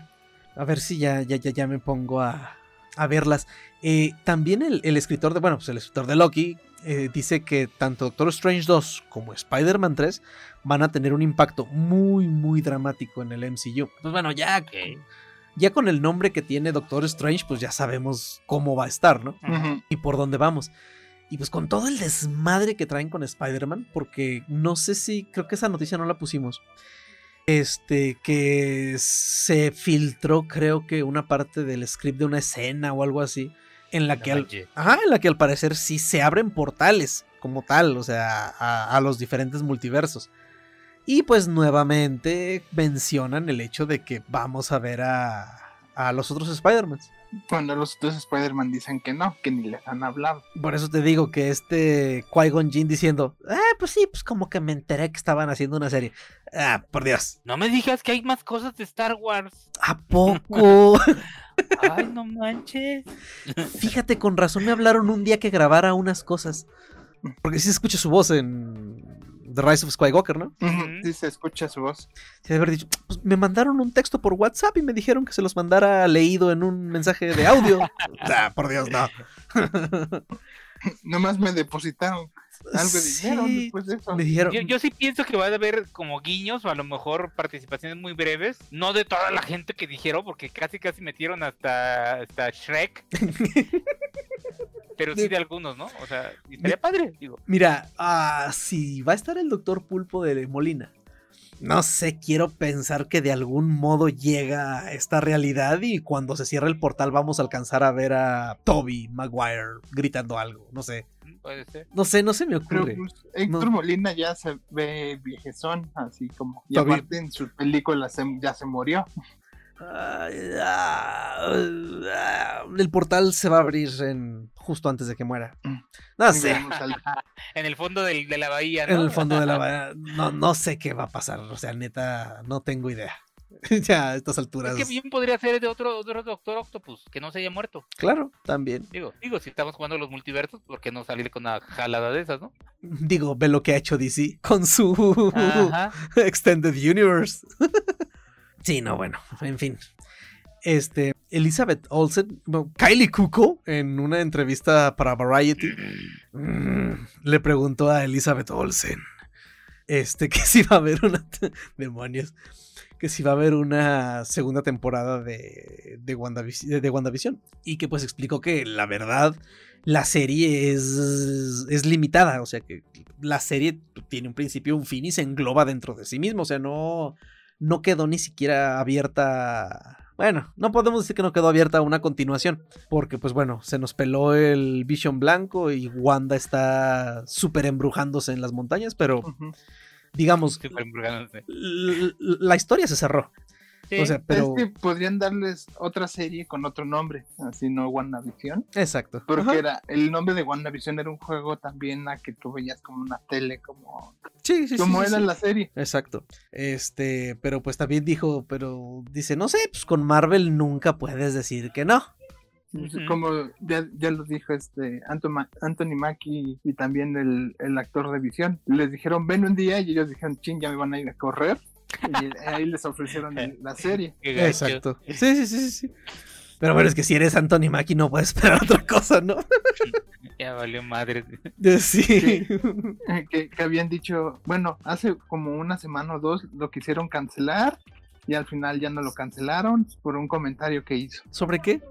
A ver si ya, ya, ya, ya me pongo a, a verlas. Eh, también el, el escritor de, bueno, pues el escritor de Loki eh, dice que tanto Doctor Strange 2 como Spider-Man 3 van a tener un impacto muy, muy dramático en el MCU. Pues bueno, ya, Ok. Ya con el nombre que tiene Doctor Strange, pues ya sabemos cómo va a estar, ¿no? Y por dónde vamos. Y pues con todo el desmadre que traen con Spider-Man, porque no sé si, creo que esa noticia no la pusimos. Este, que se filtró, creo que una parte del script de una escena o algo así, en la que al, ajá, en la que al parecer sí se abren portales como tal, o sea, a, a los diferentes multiversos. Y pues nuevamente mencionan el hecho de que vamos a ver a, a los otros Spider-Mans. Cuando los dos Spider-Man dicen que no, que ni les han hablado. Por eso te digo que este Qui-Gon Jinn diciendo, ah, pues sí, pues como que me enteré que estaban haciendo una serie. Ah, por Dios. No me digas que hay más cosas de Star Wars. ¿A poco? Ay, no manches. Fíjate, con razón me hablaron un día que grabara unas cosas. Porque sí se escucha su voz en The Rise of Skywalker, ¿no? Sí se escucha su voz. Sí, de haber dicho, pues me mandaron un texto por WhatsApp y me dijeron que se los mandara leído en un mensaje de audio. ah, por Dios, no. Nomás me depositaron algo de dinero Sí, después de eso. Me dijeron, Yo, yo sí pienso que va a haber como guiños o a lo mejor participaciones muy breves. No de toda la gente que dijeron, porque casi casi metieron hasta, hasta Shrek. Pero sí de algunos, ¿no? O sea, y estaría padre, digo. Mira, ah, si va a estar el doctor Pulpo de Molina. No sé, quiero pensar que de algún modo llega a esta realidad y cuando se cierre el portal vamos a alcanzar a ver a Toby Maguire gritando algo. No sé. Puede ser. No sé, no se me Pero ocurre. pues, Héctor No. Molina ya se ve viejezón, así como. Y Toby. aparte en sus películas se- ya se murió. El portal se va a abrir en, justo antes de que muera. Mm. No sé. En el fondo del- de la bahía, ¿no? En el fondo de la bahía. No, no sé qué va a pasar. O sea, neta, no tengo idea. ya a estas alturas. Es que bien podría ser de otro, de otro Doctor Octopus, que no se haya muerto. Claro, también. Digo, digo, si estamos jugando los multiversos, ¿por qué no salir con una jalada de esas, no? Digo, ve lo que ha hecho DC con su Ajá. Extended Universe. Sí, no, bueno, en fin. Este, Elizabeth Olsen, Kylie Cuoco, en una entrevista para Variety, mm, le preguntó a Elizabeth Olsen, este, que si va a haber una, demonios, que si va a haber una segunda temporada de, de, WandaVis- de WandaVision. Y que pues explicó que la verdad, la serie es, es limitada, o sea que la serie tiene un principio, un fin y se engloba dentro de sí mismo, o sea, no, no quedó ni siquiera abierta. Bueno, no podemos decir que no quedó abierta una continuación, porque pues bueno, se nos peló el Vision Blanco y Wanda está súper embrujándose en las montañas, pero digamos, la historia se cerró. Sí. O sea, pero... Es que podrían darles otra serie con otro nombre, así no WandaVision. Exacto. Porque Ajá. era, el nombre de WandaVision era un juego también a que tú veías como una tele, como, Sí, sí, sí, como sí, era sí. la serie. Exacto. Este, pero pues también dijo, pero dice, no sé, pues con Marvel nunca puedes decir que no. Como ya, ya lo dijo este Anthony Mackie y también el, el actor de Visión. Les dijeron, ven un día y ellos dijeron, ching, ya me van a ir a correr. Y ahí les ofrecieron la serie. Exacto. Sí, sí, sí, sí, sí. Pero bueno, es que si eres Anthony Mackie no puedes esperar otra cosa, ¿no? Ya valió madre. Sí. Eh, Que, que habían dicho, bueno, hace como una semana o dos lo quisieron cancelar y al final ya no lo cancelaron por un comentario que hizo. ¿Sobre qué?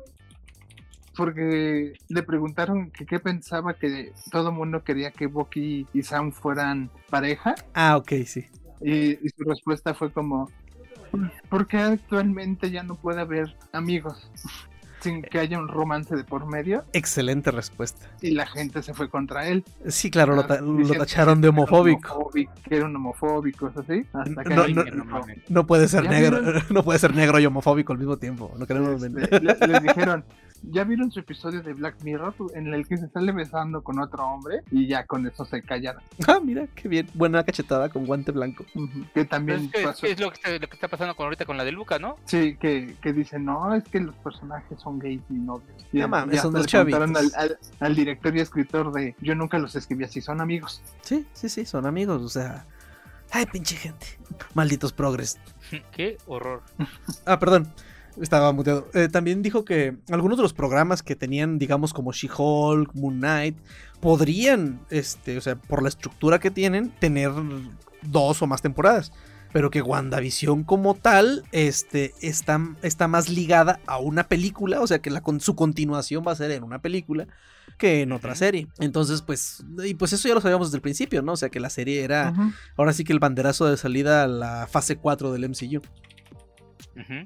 Porque le preguntaron que qué pensaba que todo el mundo quería que Bucky y Sam fueran pareja Ah, ok, sí. Y, y su respuesta fue como, Porque actualmente ya no puede haber amigos sin que haya un romance de por medio Excelente respuesta. y la gente se fue contra él. Sí, claro, lo, ta- lo tacharon de homofóbico. Que era un homofóbico, así. Hasta que No, no, no. No puede ser ¿Ya negro, no puede ser negro y homofóbico al mismo tiempo. No queremos este, les dijeron, ¿ya vieron su episodio de Black Mirror en el que se sale besando con otro hombre? Y ya con eso se callaron. Ah, mira, qué bien. Buena cachetada con guante blanco. Ujú. Que Pero también es, que- pasó. es lo, que está, lo que está pasando con ahorita con la de Luca, ¿no? Sí, que, que dicen, no, es que los personajes son gays y novios. Y No ya- son hasta dos chavitos. Al, al- al director y escritor de, yo nunca los escribí así, son amigos. Sí, sí, sí, son amigos, o sea. Ay, pinche gente. Malditos progres. Qué horror. Ah, perdón. Estaba muteado. Eh, también dijo que algunos de los programas que tenían, digamos, como She-Hulk, Moon Knight, podrían, este, o sea, por la estructura que tienen, tener dos o más temporadas. Pero que WandaVision como tal, este, está, está más ligada a una película, o sea, que la, con, su continuación va a ser en una película que en otra serie. Entonces, pues, y pues eso ya lo sabíamos desde el principio, ¿no? O sea, que la serie era, ahora sí que el banderazo de salida a la fase 4 del MCU.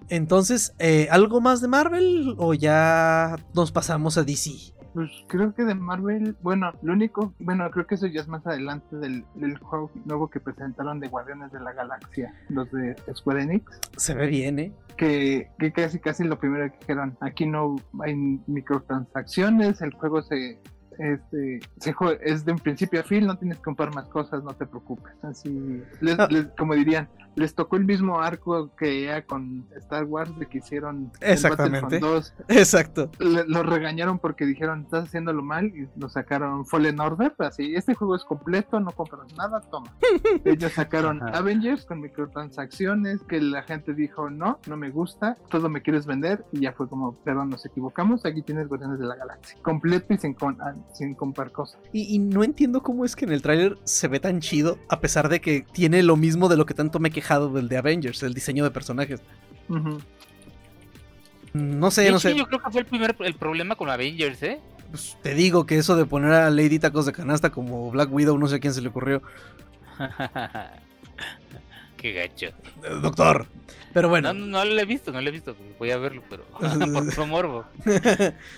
Entonces, eh, ¿algo más de Marvel o ya nos pasamos a DC? Pues creo que de Marvel, bueno, lo único, bueno, creo que eso ya es más adelante del, del juego nuevo que presentaron de Guardianes de la Galaxia, los de Square Enix. Se ve bien, ¿eh? que, que casi casi lo primero que dijeron, aquí no hay microtransacciones, el juego se este se jue- es de un principio a fin, no tienes que comprar más cosas, no te preocupes. Así, les- Ah. les- como dirían, les tocó el mismo arco que ya con Star Wars de que hicieron Exactamente. Battlefront 2. Exacto. Le- Lo regañaron porque dijeron, estás haciéndolo mal y lo sacaron Fallen Order, así, este juego es completo, no compras nada, toma. Ellos sacaron Ajá. Avengers con microtransacciones, que la gente dijo, no, no me gusta, todo me quieres vender, y ya fue como, perdón, nos equivocamos, aquí tienes Guardianes de la Galaxia, completo y sin, con- ah, sin comprar cosas. Y, y no entiendo cómo es que en el tráiler se ve tan chido, a pesar de que tiene lo mismo de lo que tanto me he quejado del de Avengers, el diseño de personajes. No sé, De no hecho, sé. Yo creo que fue el primer el problema con Avengers, ¿eh? Pues, te digo que eso de poner a Lady Tacos de canasta como Black Widow, no sé a quién se le ocurrió. Qué gacho. Eh, Doctor. Pero bueno, No, no, no lo he visto, no lo he visto. Voy a verlo, pero por morbo.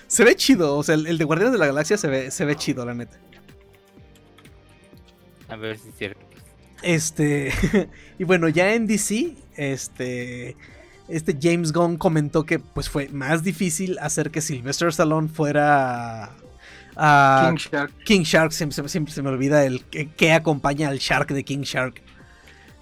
se ve chido. O sea, el, el de Guardianes de la Galaxia se ve, se ve chido, la neta. A ver si es cierto. Este. y bueno, ya en DC, este. Este James Gunn comentó que pues fue más difícil hacer que Sylvester Stallone fuera a King Shark. King Shark. Siempre, se- siempre se me olvida el que, que acompaña al Shark de King Shark.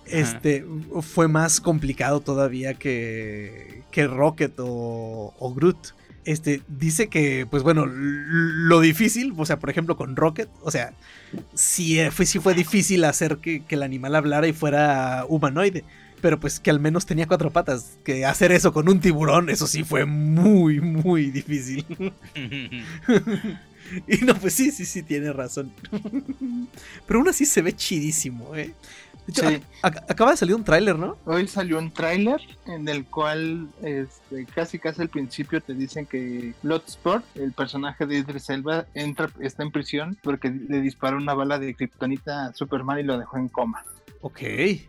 Este fue más complicado todavía que, que Rocket o, o Groot. Este dice que, pues bueno, lo difícil, o sea, por ejemplo, con Rocket, o sea, sí eh, fue, sí fue difícil hacer que, que el animal hablara y fuera humanoide. Pero pues que al menos tenía cuatro patas. Que hacer eso con un tiburón, eso sí fue muy, muy difícil. y no, pues sí, sí, sí, tiene razón. Pero aún así se ve chidísimo, ¿eh? De hecho, Sí. ac- ac- acaba de salir un tráiler, ¿no? Hoy salió un tráiler en el cual este, casi casi al principio te dicen que Bloodsport, el personaje de Idris Elba, entra, está en prisión porque le disparó una bala de kriptonita a Superman y lo dejó en coma. Ok.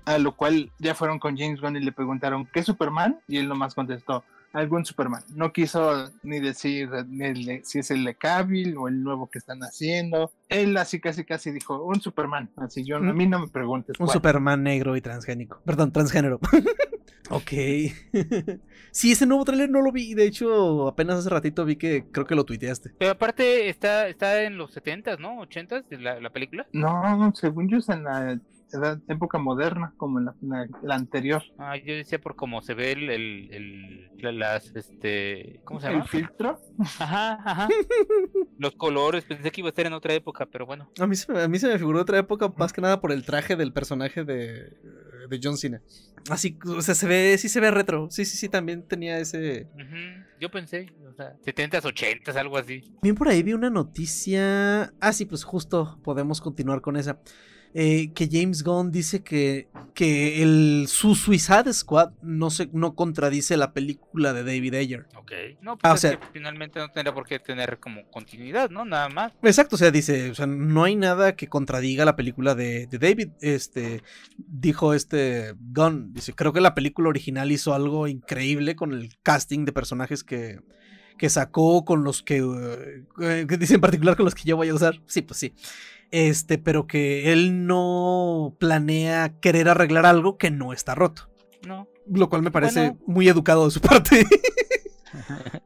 A lo cual ya fueron con James Gunn y le preguntaron, ¿qué Superman? Y él nomás contestó, algún Superman. No quiso ni decir ni el de- si es el de Cavill o el nuevo que están haciendo. Él así casi casi dijo, un Superman. Así yo, a mí no me preguntes. Un cuál". Superman negro y transgénico. Perdón, transgénero. ok. sí, ese nuevo tráiler no lo vi. De hecho, apenas hace ratito vi que creo que lo tuiteaste. Pero aparte está, está en los 70s, ¿no? 80s de la, la película. No, según yo es en la edad, época moderna, como en la, la- la anterior. Ah, yo decía por cómo se ve el, el, el- la- las, este, ¿cómo se El llama? filtro. Ajá, ajá. Los colores, pensé que iba a estar en otra época, pero bueno. A mí, se, me- a mí se me figuró otra época más que nada por el traje del personaje de, de John Cena. Así, o sea, se ve, sí se ve retro. Sí, sí, sí, también tenía ese... Ujú, Yo pensé, o sea, 70s, 80s, algo así. Bien por ahí vi una noticia... Ah, sí, pues justo podemos continuar con esa. Eh, que James Gunn dice que, que el, su Suicide Squad no, se, no contradice la película de David Ayer. Ok. No, pues Ah, o sea- que finalmente no tendrá por qué tener como continuidad, ¿no? Nada más. Exacto, o sea, dice, o sea, no hay nada que contradiga la película de, de David. Este, dijo este Gunn, dice, creo que la película original hizo algo increíble con el casting de personajes que, que sacó, con los que, eh, que dice en particular con los que yo voy a usar. Sí, pues sí. Este, pero que él no planea querer arreglar algo que no está roto. No. Lo cual me parece Bueno. muy educado de su parte.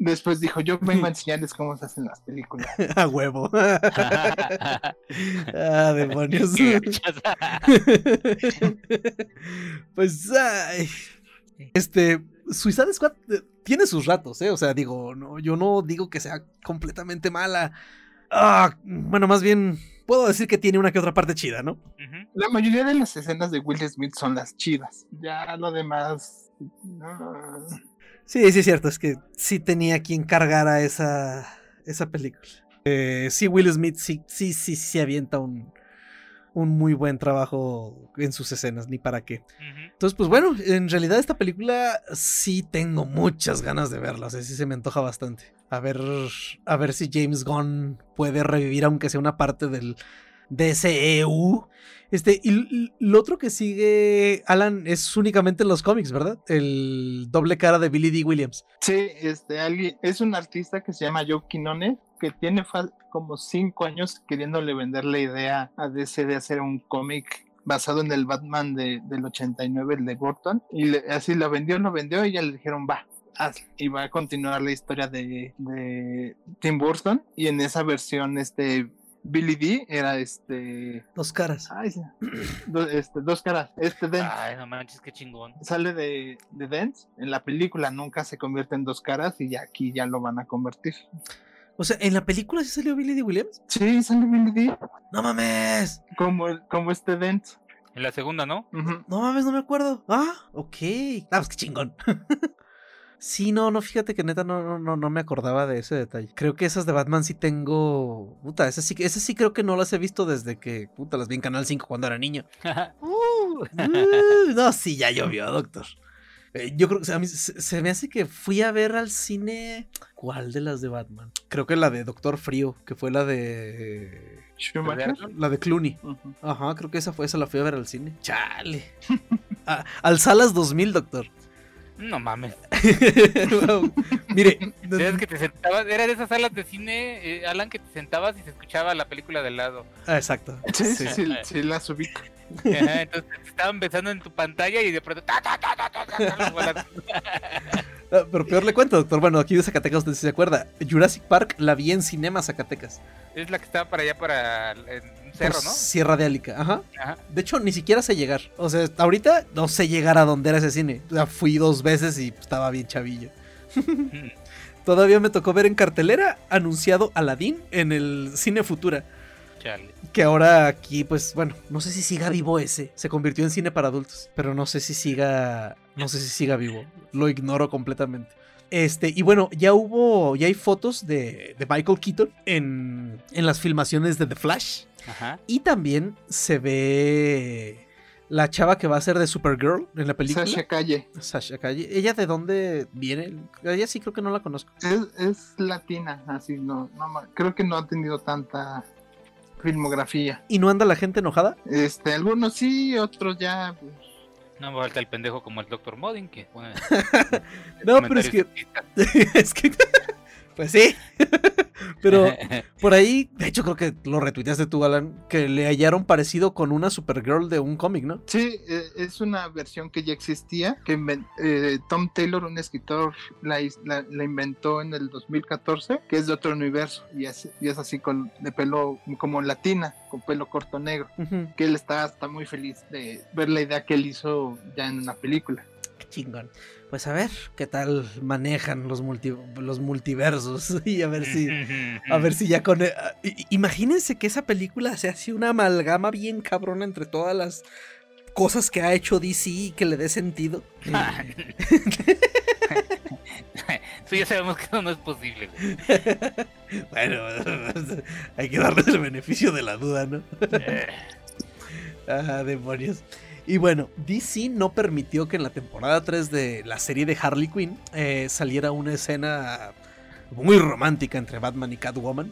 Después dijo, yo vengo a enseñarles cómo se hacen las películas. a huevo. ah, demonios. Pues, ay. Este, Suicide Squad eh, tiene sus ratos, ¿eh? O sea, digo, no, yo no digo que sea completamente mala. Ah, bueno, más bien, puedo decir que tiene una que otra parte chida, ¿no? La mayoría de las escenas de Will Smith son las chidas. Ya lo demás. no. Sí, sí, es cierto, es que sí tenía quien cargara esa, esa película. Eh, sí, Will Smith sí, sí, sí, sí avienta un, un muy buen trabajo en sus escenas, ni para qué. Entonces, pues bueno, en realidad esta película sí tengo muchas ganas de verla, o sea, sí se me antoja bastante. A ver, a ver si James Gunn puede revivir aunque sea una parte del DCEU. Este, y lo otro que sigue, Alan, es únicamente en los cómics, ¿verdad? El doble cara de Billy D. Williams. Sí, este, alguien, es un artista que se llama Joe Quinone, que tiene como cinco años queriéndole vender la idea a DC de hacer un cómic basado en el Batman de, del 89, el de Burton, y le- así lo vendió, lo vendió, y ya le dijeron, va, hazlo". y va a continuar la historia de, de Tim Burton, y en esa versión, este, Billy D era este, Dos caras. ay, sí, do- este dos caras, este Dent Ay, no manches, qué chingón. sale de, de Dent, en la película nunca se convierte en dos caras y ya aquí ya lo van a convertir. O sea, ¿en la película sí salió Billy D. Williams? Sí, sale Billy D ¡No mames! como, como este Dent. En la segunda, ¿no? No mames, no me acuerdo. Ah, ok. Ah, pues qué chingón. sí, no, no, fíjate que neta no, no, no, no me acordaba de ese detalle. Creo que esas de Batman sí tengo. Puta, esas sí, que- esas sí creo que no las he visto desde que. Puta, las vi en Canal 5 cuando era niño. Uh, no, sí, ya llovió, doctor. Eh, yo creo que a mí se, se me hace que fui a ver al cine. ¿Cuál de las de Batman? Creo que la de Doctor Frío, que fue la de. Schumacher. La de Clooney. Ajá, creo que esa fue, esa la fui a ver al cine. Chale. A- al Salas 2000, doctor. No mames. Wow. Mire, ¿Sabes que te sentabas? Era de esas salas de cine, eh, Alan, que te sentabas y se escuchaba la película del lado. ah, exacto. Sí, sí, Sí. sí, sí, las ubico. Ajá, entonces te estaban besando en tu pantalla y de pronto. ta. Ah, Pero peor le cuento, doctor. Bueno, aquí de Zacatecas, usted se acuerda. Jurassic Park la vi en Cinema Zacatecas. Es la que estaba para allá, para un cerro, por ¿no? Sierra de Álica. Ajá. Ajá. De hecho, ni siquiera sé llegar. O sea, ahorita no sé llegar a donde era ese cine. O sea, fui dos veces y estaba bien chavillo. Todavía me tocó ver en cartelera anunciado Aladdin en el Cine Futura. Chale. Que ahora aquí, pues, bueno, no sé si siga vivo ese. Se convirtió en cine para adultos. Pero no sé si siga. No sé si siga vivo. Lo ignoro completamente. Este, y bueno, ya hubo. Ya hay fotos de, de Michael Keaton en, en las filmaciones de The Flash. Ajá. Y también se ve la chava que va a ser de Supergirl en la película. Sasha Calle. Sasha Calle. ¿Ella de dónde viene? Ella sí creo que no la conozco. Es, es latina, así no, no creo que no ha tenido tanta filmografía. ¿Y no anda la gente enojada? Este, algunos sí, otros ya. pues, No me falta el pendejo como el Dr. Modding que pone. No, pero es que. es que. Pues sí. Pero por ahí, de hecho creo que lo retuiteaste tú, Alan, que le hallaron parecido con una Supergirl de un cómic, ¿no? Sí, eh, es una versión que ya existía, que eh, Tom Taylor, un escritor, la, la- la inventó en el 2014, que es de otro universo, y es, y es así con, de pelo como latina, con pelo corto negro, que él está, está muy feliz de ver la idea que él hizo ya en una película. Qué chingón. Pues a ver qué tal manejan los, multi- los multiversos y a ver si... A ver si ya con... eh, Imagínense que esa película se hace una amalgama bien cabrona entre todas las cosas que ha hecho DC y que le dé sentido. Eso ya sabemos que eso no es posible. bueno, hay que darles el beneficio de la duda, ¿no? Eh, Ah, demonios. Y bueno, DC no permitió que en la temporada 3 de la serie de Harley Quinn eh, saliera una escena muy romántica entre Batman y Catwoman.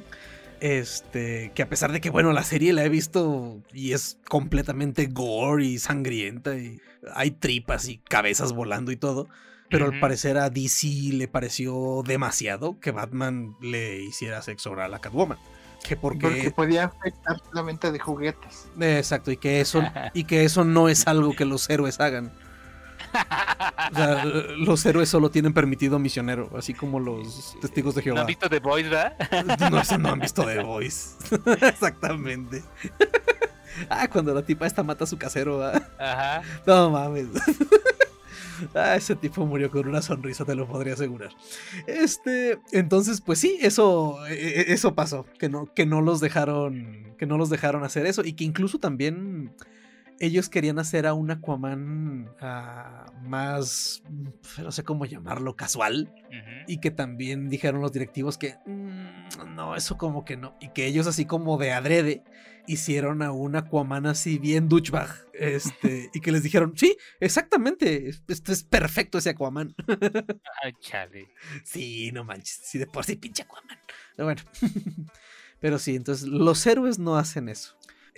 Este, que a pesar de que, bueno, la serie la he visto y es completamente gore y sangrienta y hay tripas y cabezas volando y todo. Pero al parecer a DC le pareció demasiado que Batman le hiciera sexo oral a Catwoman. Que porque, Porque podía afectar la venta de juguetes. Exacto, y que eso, y que eso no es algo que los héroes hagan. O sea, los héroes solo tienen permitido misionero, así como los testigos de ¿No Jehová. han visto The Boys, verdad? No, eso no han visto The Voice. Exactamente. Ah, cuando la tipa esta mata a su casero. ¿verdad? Ajá. No mames. Ah, ese tipo murió con una sonrisa, te lo podría asegurar. Este, entonces, pues sí, eso, e- e- eso pasó, que no, que no los dejaron, que no los dejaron hacer eso y que incluso también ellos querían hacer a un Aquaman ah, más, mm, no sé cómo llamarlo, casual y que también dijeron los directivos que "Mm, no, eso como que no. Y que ellos así como de adrede hicieron a un Aquaman así bien douchebag. Este, y que les dijeron, sí, exactamente, es- esto es perfecto ese Aquaman. Ay, chale. sí, no manches, sí, de por sí pinche Aquaman. Pero bueno. Pero sí, entonces los héroes no hacen eso.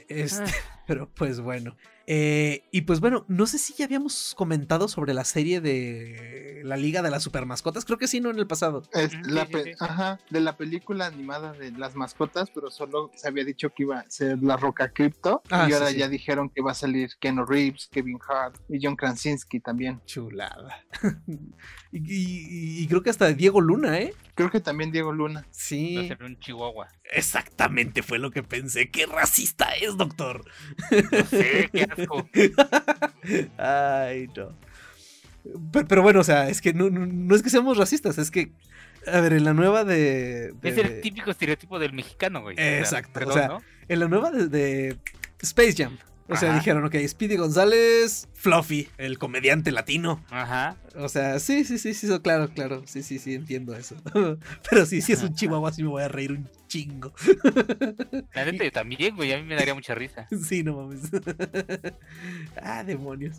Este, pero pues bueno. Eh, y pues bueno, no sé si ya habíamos comentado sobre la serie de la Liga de las Supermascotas. Creo que sí, no en el pasado. Es Ujú, la sí, sí, pe- sí. Ajá, de la película animada de las mascotas, pero solo se había dicho que iba a ser La Roca Crypto. Ah, y sí, ahora sí. ya dijeron que va a salir Keanu Reeves, Kevin Hart y John Krasinski también. Chulada. y, y- y creo que hasta Diego Luna, ¿eh? Creo que también Diego Luna. Va a Sí. ser un chihuahua. Exactamente fue lo que pensé. ¡Qué racista es, doctor! No sé, qué asco. Ay, no. Pero, pero bueno, o sea, es que no, no- no es que seamos racistas, es que. A ver, en la nueva de. de- Es el típico estereotipo del mexicano, güey. Exacto, o sea, ¿no? En la nueva de, de Space Jam. O sea, Ajá. dijeron, ok, Speedy González, Fluffy, el comediante latino. Ajá. O sea, sí, sí, sí, sí, claro, claro. Sí, sí, sí, entiendo eso. Pero sí, sí es un chihuahua, sí me voy a reír un chingo. La neta, yo también, güey. A mí me daría mucha risa. Sí, no mames. ah, demonios.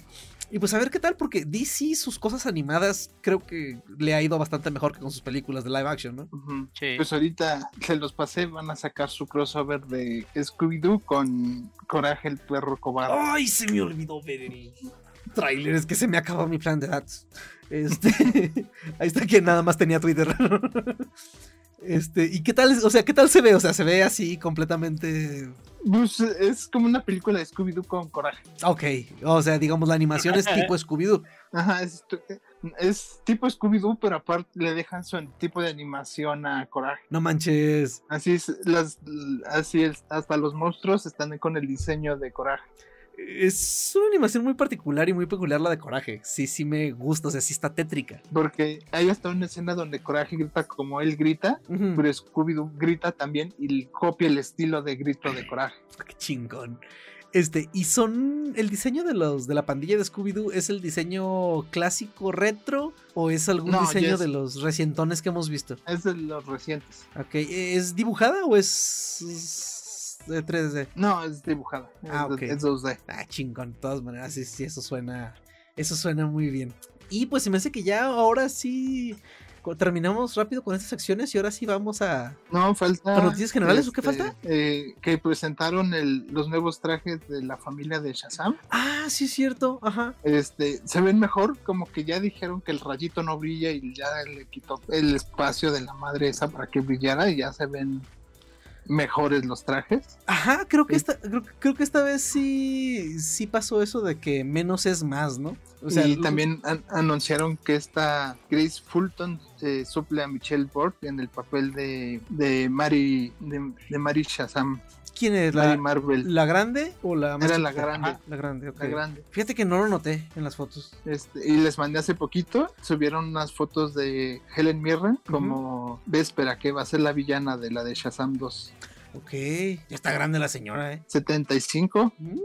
Y pues a ver qué tal, porque DC sus cosas animadas creo que le ha ido bastante mejor que con sus películas de live action, ¿no? Sí. Pues ahorita se los pasé, van a sacar su crossover de Scooby-Doo con Coraje el perro cobarde. Ay, se me olvidó ver el tráiler, es que se me acabó mi plan de datos. Este, ahí está que nada más tenía Twitter. Este, ¿y qué tal? O sea, ¿qué tal se ve? O sea, se ve así completamente Pues es como una película de Scooby-Doo con Coraje. Ok, o sea, digamos, la animación es tipo Scooby-Doo. Ajá, es, es tipo Scooby-Doo, pero aparte le dejan su tipo de animación a Coraje. No manches. Así es, las, así es, hasta los monstruos están con el diseño de Coraje. Es una animación muy particular y muy peculiar la de Coraje. Sí, sí me gusta, o sea, sí está tétrica. Porque hay hasta una escena donde Coraje grita como él grita, pero Scooby-Doo grita también y copia el estilo de grito de Coraje. Qué chingón. Este, y son. El diseño de los de la pandilla de Scooby-Doo es el diseño clásico retro o es algún No, diseño de los recientones que hemos visto. Es de los recientes. Ok, ¿es dibujada o es. Es de 3D? No, es dibujada. Ah, es, ok. es 2D. Ah, chingón, de todas maneras, sí, sí, eso suena. Eso suena muy bien. Y pues se me hace que ya ahora sí. Terminamos rápido con estas secciones y ahora sí vamos a. No, falta. ¿Con noticias generales o qué falta? eh, que presentaron el- los nuevos trajes de la familia de Shazam. Ah, sí, es cierto. Ajá. Este, se ven mejor, como que ya dijeron que el rayito no brilla y ya le quitó el espacio de la madre esa para que brillara y ya se ven mejores los trajes. Ajá, creo que esta, creo, creo que esta vez sí, sí pasó eso de que menos es más, ¿no? O sea, y lo- también an- anunciaron que esta Grace Fulton eh, suple a Michelle Borg en el papel de, de Mary de, de Mary Shazam, ¿quién es? ¿La, Marvel, la grande o la más Era la chiquita? grande. Ajá, la grande, ok. la grande. Fíjate que no lo noté en las fotos. Este, y les mandé hace poquito, subieron unas fotos de Helen Mirren como Véspera, que va a ser la villana de la de Shazam 2. Ok, ya está grande la señora, ¿eh? 75. Mm,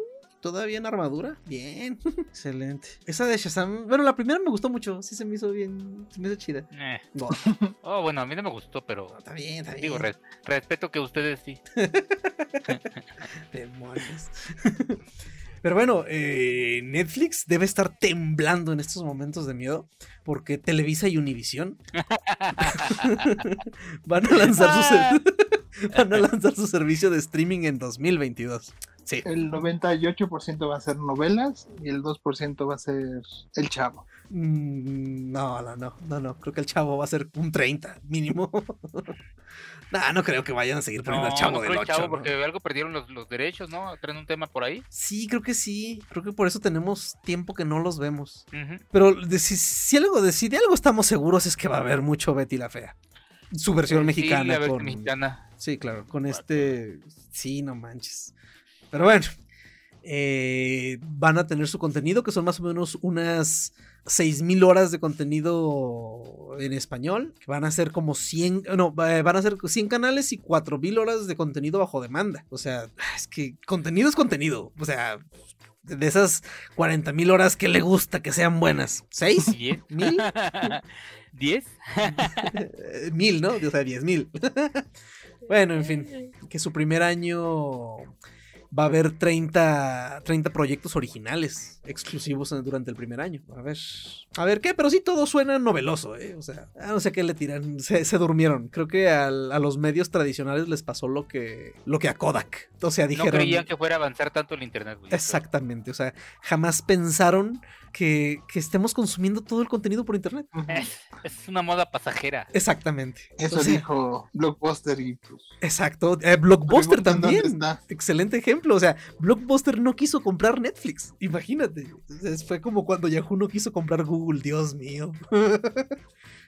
Todavía en armadura. Bien. Excelente. Esa de Shazam. Bueno, la primera me gustó mucho. Sí se me hizo bien. Se me hizo chida. Eh. No, Oh, bueno, a mí no me gustó, pero está bien, está bien. digo, res- respeto que ustedes sí. Demonios. Pero bueno, eh, Netflix debe estar temblando en estos momentos de miedo porque Televisa y Univision van a lanzar su van a lanzar su servicio de streaming en 2022. Sí. El 98% va a ser novelas y el 2% va a ser El Chavo. Mm, No, no, no, no, no. Creo que el chavo va a ser un 30 mínimo. nah, no creo que vayan a seguir poniendo al chavo no del 8. Chavo ¿no? porque algo perdieron los, los derechos, ¿no? Traen un tema por ahí. Sí, creo que sí. Creo que por eso tenemos tiempo que no los vemos. Pero de, si, si algo, de, si de algo estamos seguros es que va a haber mucho Betty la Fea. Su versión Sí, mexicana. la versión con... mexicana. Sí, claro, con este... Sí, no manches. Pero bueno, eh, van a tener su contenido, que son más o menos unas 6.000 horas de contenido en español, que van a ser como 100, no, eh, van a ser 100 canales y 4.000 horas de contenido bajo demanda. O sea, es que contenido es contenido. O sea, de esas 40.000 horas que le gusta que sean buenas. ¿6? ¿Diez? ¿Mil? ¿Diez? Eh, mil, ¿no? O sea, diez mil. bueno, en fin, que su primer año va a haber 30, 30 proyectos originales exclusivos durante el primer año. A ver, a ver qué, pero sí todo suena noveloso, ¿eh? O sea, no sé qué le tiran, se, se durmieron. Creo que al- a los medios tradicionales les pasó lo que, lo que a Kodak. O sea, No dijeron... creían que fuera a avanzar tanto el internet, güey. Exactamente, o sea, jamás pensaron que, que estemos consumiendo todo el contenido por internet. Es, una moda pasajera. Exactamente. Eso O sea, dijo Blockbuster y pues. Exacto. Eh, Blockbuster también. Excelente ejemplo. O sea, Blockbuster no quiso comprar Netflix. Imagínate. Es- Fue como cuando Yahoo no quiso comprar Google. Dios mío.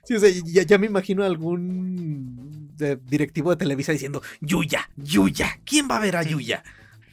Sí, o sea, ya, ya me imagino algún de- directivo de Televisa diciendo, Yuya, Yuya, ¿quién va a ver a Yuya?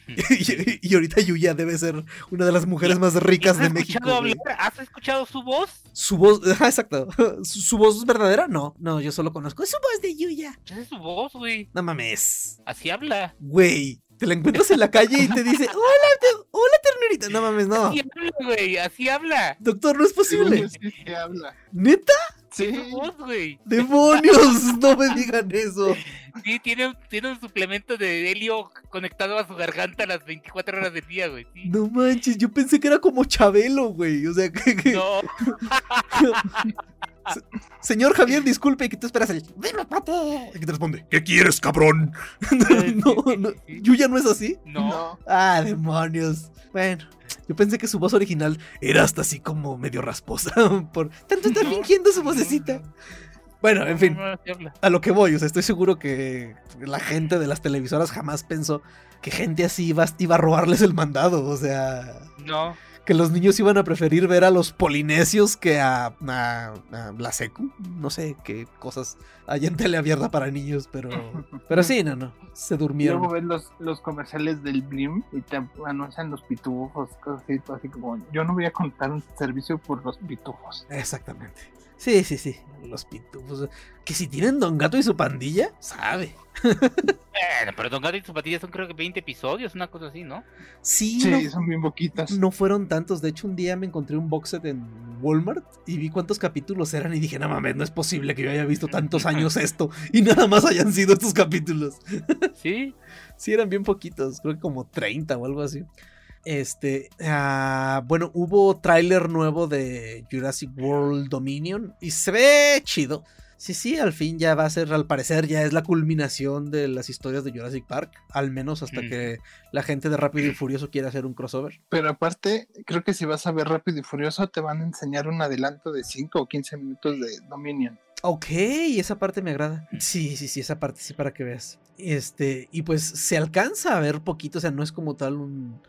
y, y ahorita Yuya debe ser una de las mujeres más ricas de ¿Has México. hablar? ¿Has escuchado su voz? Su voz, ajá, exacto. ¿Su, su voz es verdadera? No, no, yo solo conozco su voz de Yuya. Esa es su voz, güey. No mames. Así habla. Güey, te la encuentras en la calle y te dice, hola, te- hola ternurita. No mames, no. Así habla, güey. Así habla. Doctor, no es posible. sí habla. ¿Neta? Sí. su voz, güey. ¡Demonios! No me digan eso. Sí, tiene, un- tiene un suplemento de helio conectado a su garganta las 24 horas del día, güey. Sí. No manches, yo pensé que era como Chabelo, güey. O sea, que, que- No, señor Javier, disculpe, que tú esperas el. ¡Dime, pate! Y que te responde, ¿qué quieres, cabrón? no, no. ¿Yuya no es así? no. No. Ah, demonios. Bueno, yo pensé que su voz original era hasta así como medio rasposa. Por tanto está fingiendo su vocecita. no, Bueno, en fin. a lo que voy, o sea, estoy seguro que la gente de las televisoras jamás pensó que gente así iba, iba a robarles el mandado, o sea, No. Que los niños iban a preferir ver a los polinesios que a, a- a la secu, no sé qué cosas hay en teleabierta para niños, pero, pero sí, no, no, se Y luego durmieron. ves los, los comerciales del Blim y te anuncian los pitufos, cosas así, así como yo no voy a contar un servicio por los pitufos. Exactamente. Sí, sí, sí, los pitufos. Que si tienen Don Gato y su pandilla, sabe. Bueno, pero Don Gato y su patilla son creo que 20 episodios, una cosa así, ¿no? Sí, Sí, no- son bien poquitas. No fueron tantos. De hecho, un día me encontré un box set en Walmart y vi cuántos capítulos eran y dije, no mames, no es posible que yo haya visto tantos años esto y nada más hayan sido estos capítulos. Sí. Sí, eran bien poquitos, creo que como 30 o algo así. Este, ah, bueno, hubo tráiler nuevo de Jurassic World Dominion y se ve chido. Sí, sí, al fin ya va a ser, al parecer, ya es la culminación de las historias de Jurassic Park, al menos hasta Mm. que la gente de Rápido y Furioso quiera hacer un crossover. Pero aparte, creo que si vas a ver Rápido y Furioso, te van a enseñar un adelanto de 5 o 15 minutos de Dominion. Ok, esa parte me agrada. Sí, sí, sí, esa parte sí para que veas. Este, y pues se alcanza a ver poquito, o sea, no es como tal un,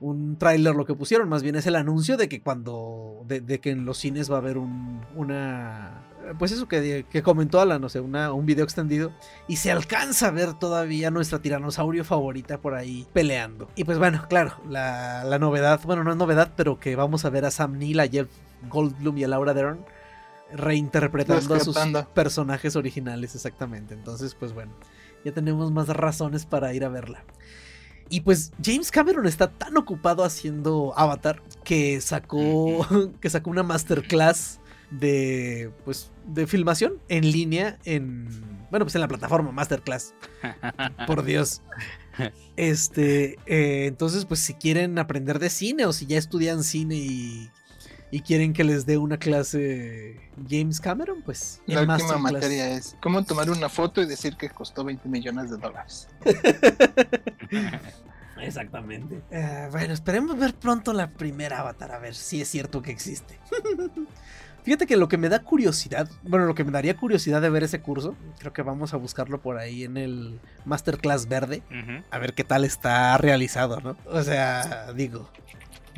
un tráiler lo que pusieron, más bien es el anuncio de que cuando, de, de que en los cines va a haber un, una, pues eso que, que comentó Alan, no sé, una, un video extendido, y se alcanza a ver todavía nuestra tiranosaurio favorita por ahí peleando. Y pues bueno, claro, la, la novedad, bueno, no es novedad, pero que vamos a ver a Sam Neill, a Jeff Goldblum y a Laura Dern reinterpretando a sus personajes originales, exactamente. Entonces, pues bueno, ya tenemos más razones para ir a verla. Y pues James Cameron está tan ocupado haciendo Avatar que sacó que sacó una masterclass de pues de filmación en línea en bueno, pues en la plataforma Masterclass. Por Dios. Este, eh, entonces, pues si quieren aprender de cine o si ya estudian cine y, y quieren que les dé una clase James Cameron, pues La última materia es cómo tomar una foto y decir que costó 20 millones de dólares. Exactamente. Eh, bueno, esperemos ver pronto la primera avatar, a ver si es cierto que existe. Fíjate que lo que me da curiosidad, bueno, lo que me daría curiosidad de ver ese curso, creo que vamos a buscarlo por ahí en el Masterclass verde, a ver qué tal está realizado, ¿no? O sea, digo,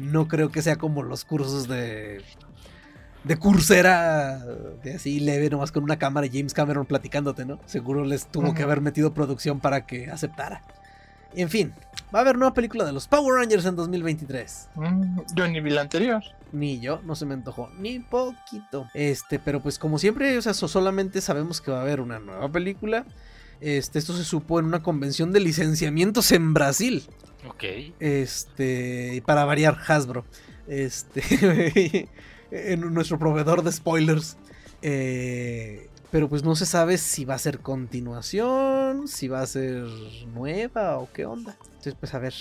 no creo que sea como los cursos de de Coursera, de así leve, nomás con una cámara James Cameron platicándote, ¿no? Seguro les tuvo que haber metido producción para que aceptara. En fin, va a haber nueva película de los Power Rangers en 2023. Mm, yo ni vi la anterior. Ni yo, no se me antojó, ni poquito. Este, pero pues como siempre, o sea, so- solamente sabemos que va a haber una nueva película. Este, esto se supo en una convención de licenciamientos en Brasil. Ok. Este, para variar, Hasbro. Este, en nuestro proveedor de spoilers. Eh, pero pues no se sabe si va a ser continuación, si va a ser nueva o qué onda. Entonces, pues a ver,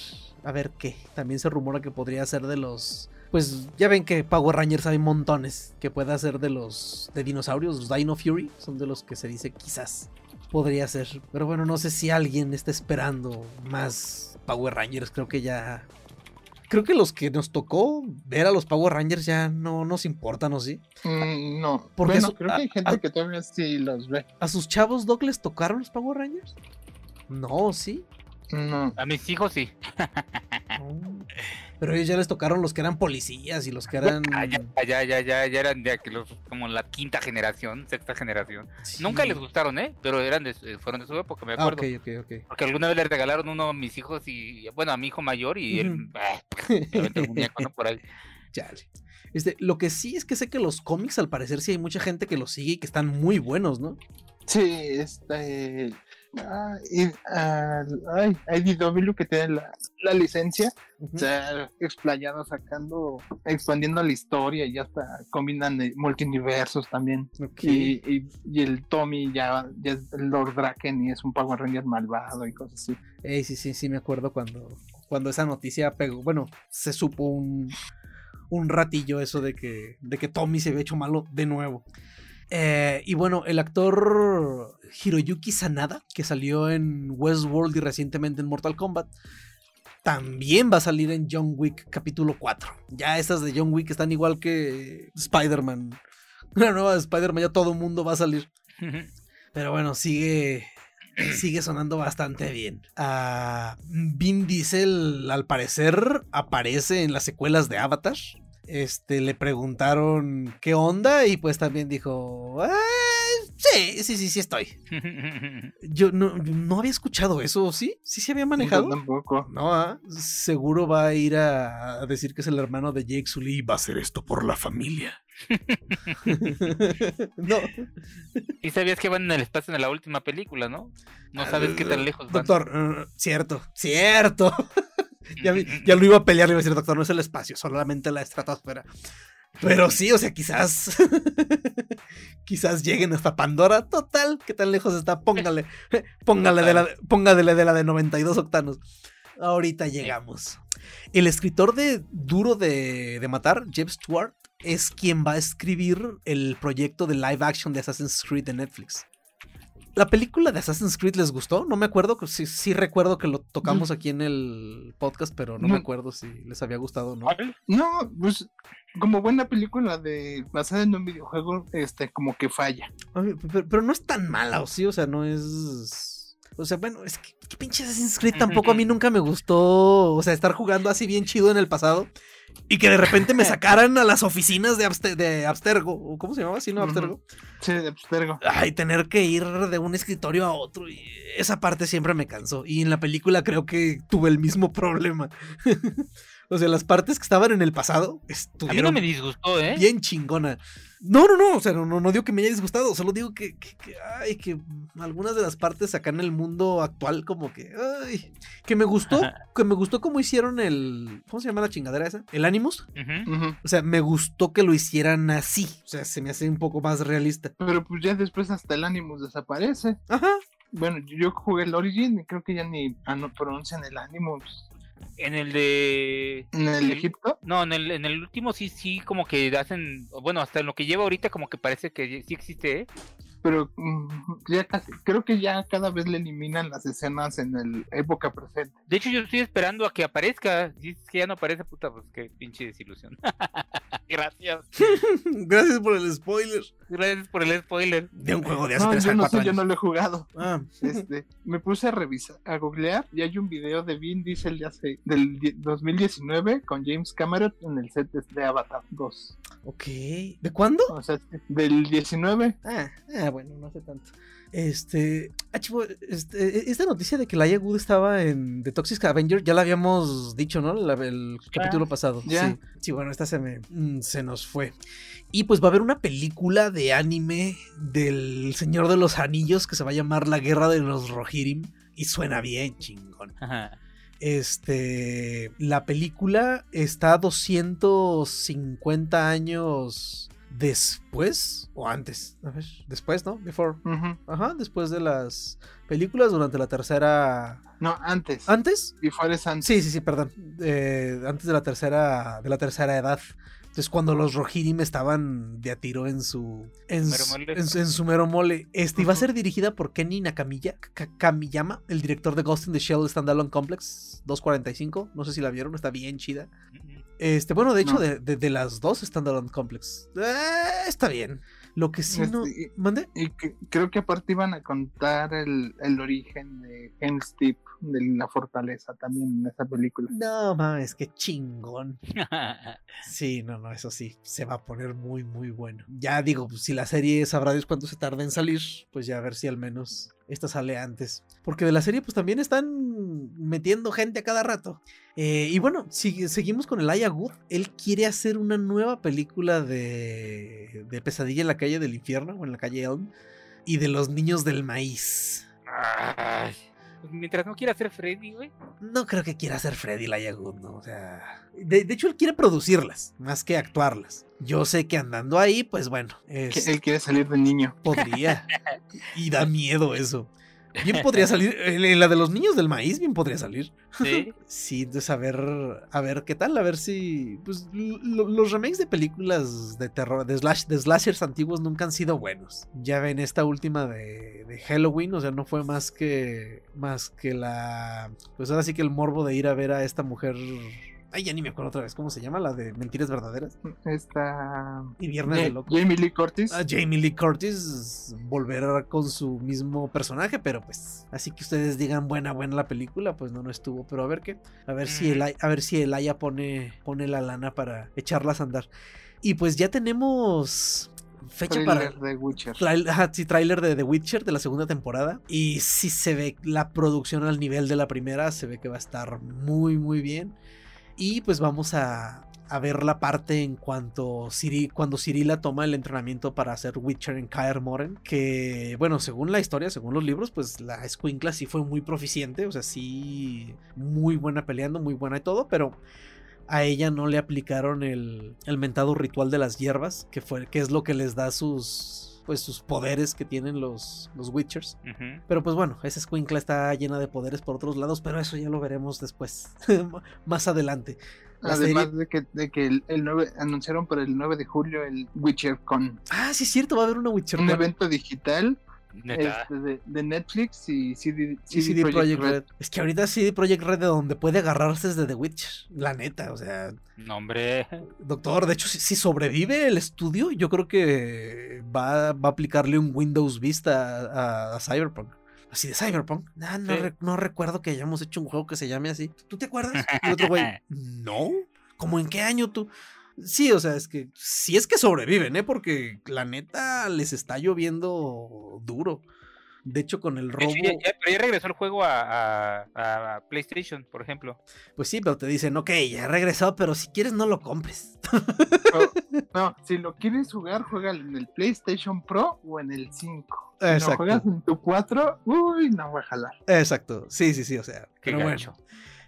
a ver qué. También se rumora que podría ser de los. Pues ya ven que Power Rangers hay montones. Que pueda ser de los de dinosaurios, los Dino Fury. Son de los que se dice quizás. Podría ser. Pero bueno, no sé si alguien está esperando más Power Rangers. Creo que ya. Creo que los que nos tocó ver a los Power Rangers ya no nos importan, ¿o sí? Mm, no. Porque bueno, creo que hay gente que todavía sí los ve. ¿A sus chavos Doc les tocaron los Power Rangers? No, sí. No. A mis hijos sí. No. Pero ellos ya les tocaron los que eran policías y los que eran. Ah, ya, ya, ya, ya, ya eran de que los, como la quinta generación, sexta generación. Sí. Nunca les gustaron, ¿eh? Pero eran de, su- fueron de su época, me Ah, acuerdo. ok, ok, ok. Porque alguna vez le regalaron uno a mis hijos y, bueno, a mi hijo mayor y él, ah, aventó el muñeco, ¿no? Por ahí. Chale. Este, lo que sí es que sé que los cómics, al parecer, sí hay mucha gente que los sigue y que están muy buenos, ¿no? Sí, este. Ah, y, ay, IDW que tiene la, la licencia, Ujú. se ha explayado sacando, expandiendo la historia y hasta combinan eh, multiversos también. Y, y- y el Tommy ya, ya es el Lord Draken y es un Power Ranger malvado y cosas así. Ey, sí, sí, sí, me acuerdo cuando, cuando esa noticia pegó. Bueno, se supo un, un ratillo eso de que, de que Tommy se había hecho malo de nuevo. Eh, y bueno, el actor Hiroyuki Sanada, que salió en Westworld y recientemente en Mortal Kombat, también va a salir en John Wick capítulo 4. Ya esas de John Wick están igual que Spider-Man. La nueva de Spider-Man, ya todo el mundo va a salir. Pero bueno, sigue. Sigue sonando bastante bien. Ah, Vin Diesel, al parecer, aparece en las secuelas de Avatar. Este, le preguntaron qué onda y pues también dijo, "Ah, sí, sí, sí, sí estoy. Yo no, no había escuchado eso, ¿sí? ¿Sí se había manejado? Yo tampoco. No, ah, seguro va a ir a, a decir que es el hermano de Jake Sully y va a hacer esto por la familia. no. Y sabías que van en el espacio en la última película, ¿no? No sabes qué tan lejos van. Doctor, eh, cierto, cierto. Ya, lo iba a pelear, le iba a decir, doctor, no es el espacio, solamente la estratosfera. Pero sí, o sea, quizás. quizás lleguen hasta Pandora. Total, ¿qué tan lejos está? Póngale. Póngale de la, póngale de la de 92 octanos. Ahorita llegamos. El escritor de Duro de, de Matar, Jeff Stewart, es quien va a escribir el proyecto de live action de Assassin's Creed de Netflix. ¿La película de Assassin's Creed les gustó? No me acuerdo, sí, sí recuerdo que lo tocamos aquí en el podcast, pero no me acuerdo si les había gustado o no. No, pues como buena película de basada en un videojuego, este, como que falla. Ay, Pero, pero no es tan mala, ¿o sí? O sea, no es. O sea, bueno, es que, que pinche Assassin's Creed tampoco a mí nunca me gustó. O sea, estar jugando así bien chido en el pasado. Y que de repente me sacaran a las oficinas de, Abste- de Abstergo. ¿o ¿Cómo se llamaba? ¿Sí, no? Abstergo. Sí, de Abstergo. Ay, tener que ir de un escritorio a otro. Y esa parte siempre me cansó. Y en la película creo que tuve el mismo problema. o sea, las partes que estaban en el pasado A mí no estuvieron me disgustó, ¿eh? bien chingona. No, no, no, o sea, no, no, no digo que me haya disgustado, solo digo que, que, que, ay, que algunas de las partes acá en el mundo actual como que, ay, que me gustó, que me gustó cómo hicieron el, ¿cómo se llama la chingadera esa? El Animus. O sea, me gustó que lo hicieran así, o sea, se me hace un poco más realista. Pero pues ya después hasta el Animus desaparece. Ajá, Bueno, yo jugué el Origin y creo que ya ni ah, no pronuncian el Animus. En el de. ¿En el Egipto? No, en el, en el último sí, sí, como que hacen. Bueno, hasta en lo que lleva ahorita, como que parece que sí existe, ¿eh? Pero mm, ya casi, creo que ya cada vez le eliminan las escenas en el época presente. De hecho, yo estoy esperando a que aparezca. Si es que ya no aparece, puta, pues qué pinche desilusión. Gracias. Gracias por el spoiler. Gracias por el spoiler. De un juego de hace No, 3 yo a no 4 sé, yo años. no lo he jugado. Ah, Este, me puse a revisar, a googlear y hay un video de Vin Diesel de hace, del die- 2019 con James Cameron en el set de- de Avatar 2. ok. ¿De cuándo? O sea, del 19. Ah, ah, bueno, no hace tanto. Este, ah, chivo, este, esta noticia de que Laia Good estaba en The Toxic Avenger ya la habíamos dicho, ¿no? La- el capítulo pasado. Sí, sí, bueno, esta se me mm, se nos fue. Y pues va a haber una película de anime del Señor de los Anillos que se va a llamar La Guerra de los Rohirrim y suena bien chingón. Ajá. Este, la película está 250 años después o antes. A ver, después, ¿no? Before. Ajá, después de las películas durante la tercera. No, antes. ¿Antes? Y fuera antes. Sí, sí, sí, perdón. Eh, antes de la tercera. De la tercera edad. Entonces, cuando los Rohirrim estaban de a tiro en su. En, Mero mole. en su- en su mero mole. Este iba a ser dirigida por Kenny Ka- Kamiyama, el director de Ghost in the Shell Standalone Complex 245. No sé si la vieron, está bien chida. Este, bueno, de hecho, No. de, de- de las dos Standalone Complex. eh, está bien. Lo que sí no. Este, ¿Mande? Y que- creo que aparte iban a contar el, el origen de Helm's Deep, de la fortaleza también en esa película. No mames, qué chingón. Sí, no, no, eso sí, se va a poner muy, muy bueno. Ya digo, pues, si la serie sabrá Dios cuánto se tarda en salir, pues ya a ver si al menos esta sale antes. Porque de la serie, pues también están metiendo gente a cada rato. Eh, y bueno, si, seguimos con el Aya Good. Él quiere hacer una nueva película de, de Pesadilla en la calle del infierno, o en la calle Elm, y de los niños del maíz. Ay, pues mientras no quiera ser Freddy, güey. No creo que quiera ser Freddy Laya Good, ¿no? O sea. De, de hecho, él quiere producirlas, más que actuarlas. Yo sé que andando ahí, pues bueno, es- él quiere salir de niño. podría. y da miedo eso. Bien podría salir. En la de los niños del maíz, bien podría salir. Sí. Sí, entonces a ver, a ver qué tal, a ver si. Pues lo- los remakes de películas de terror, de, slash, de slashers antiguos nunca han sido buenos. Ya ven esta última de, de Halloween, o sea, no fue más que. Más que la. Pues ahora sí que el morbo de ir a ver a esta mujer. Ay, ya ni me acuerdo otra vez, ¿cómo se llama? La de Mentiras Verdaderas. Esta. Y Viernes de Locos. Jamie Lee Curtis. a Jamie Lee Curtis volver con su mismo personaje, pero pues así que ustedes digan buena buena la película, pues no no estuvo, pero a ver qué, a ver si el a ver si Elaya pone pone la lana para echarlas a andar. Y pues ya tenemos fecha trailer para de Witcher. Trail- ajá, sí, tráiler de The Witcher de la segunda temporada. Y sí se ve la producción al nivel de la primera. Se ve que va a estar muy, muy bien. Y pues vamos a, a ver la parte en cuanto Ciri, cuando Cirila toma el entrenamiento para hacer Witcher en Kaer Moren. Que, bueno, según la historia, según los libros, pues la Escuincla sí fue muy proficiente. O sea, sí, muy buena peleando, muy buena y todo. Pero a ella no le aplicaron el, el mentado ritual de las hierbas, que, fue, que es lo que les da sus, pues, sus poderes que tienen los, los Witchers. Pero pues bueno, esa escuincla está llena de poderes por otros lados, pero eso ya lo veremos después, más adelante. La Además serie- de que, de que el, el 9, anunciaron para el 9 de julio el Witcher Con, Ah, sí es cierto, va a haber una Witcher. un Con evento digital. Este, de, de Netflix y CD, y CD Projekt Red. Es que ahorita CD Projekt Red de donde puede agarrarse es de The Witcher, la neta, o sea, No, hombre. doctor, de hecho, si, si sobrevive el estudio, yo creo que va, va a aplicarle un Windows Vista a, a Cyberpunk. Así de Cyberpunk. Ah, no, Sí. re- no recuerdo que hayamos hecho un juego que se llame así. ¿Tú te acuerdas? Y otro güey, no. ¿Cómo en qué año tú? Sí, o sea, es que si es que sobreviven, ¿eh? Porque la neta les está lloviendo duro. De hecho, con el robo. hecho, ya, ya- pero ya regresó el juego a, a- a PlayStation, por ejemplo. Pues sí, pero te dicen, ok, ya regresó, pero si quieres no lo compres. No, si lo quieres jugar, juega en el PlayStation Pro o en el 5. Si Exacto. lo juegas en tu 4, uy, no voy a jalar. Exacto, sí, sí, sí, o sea, Qué pero bueno.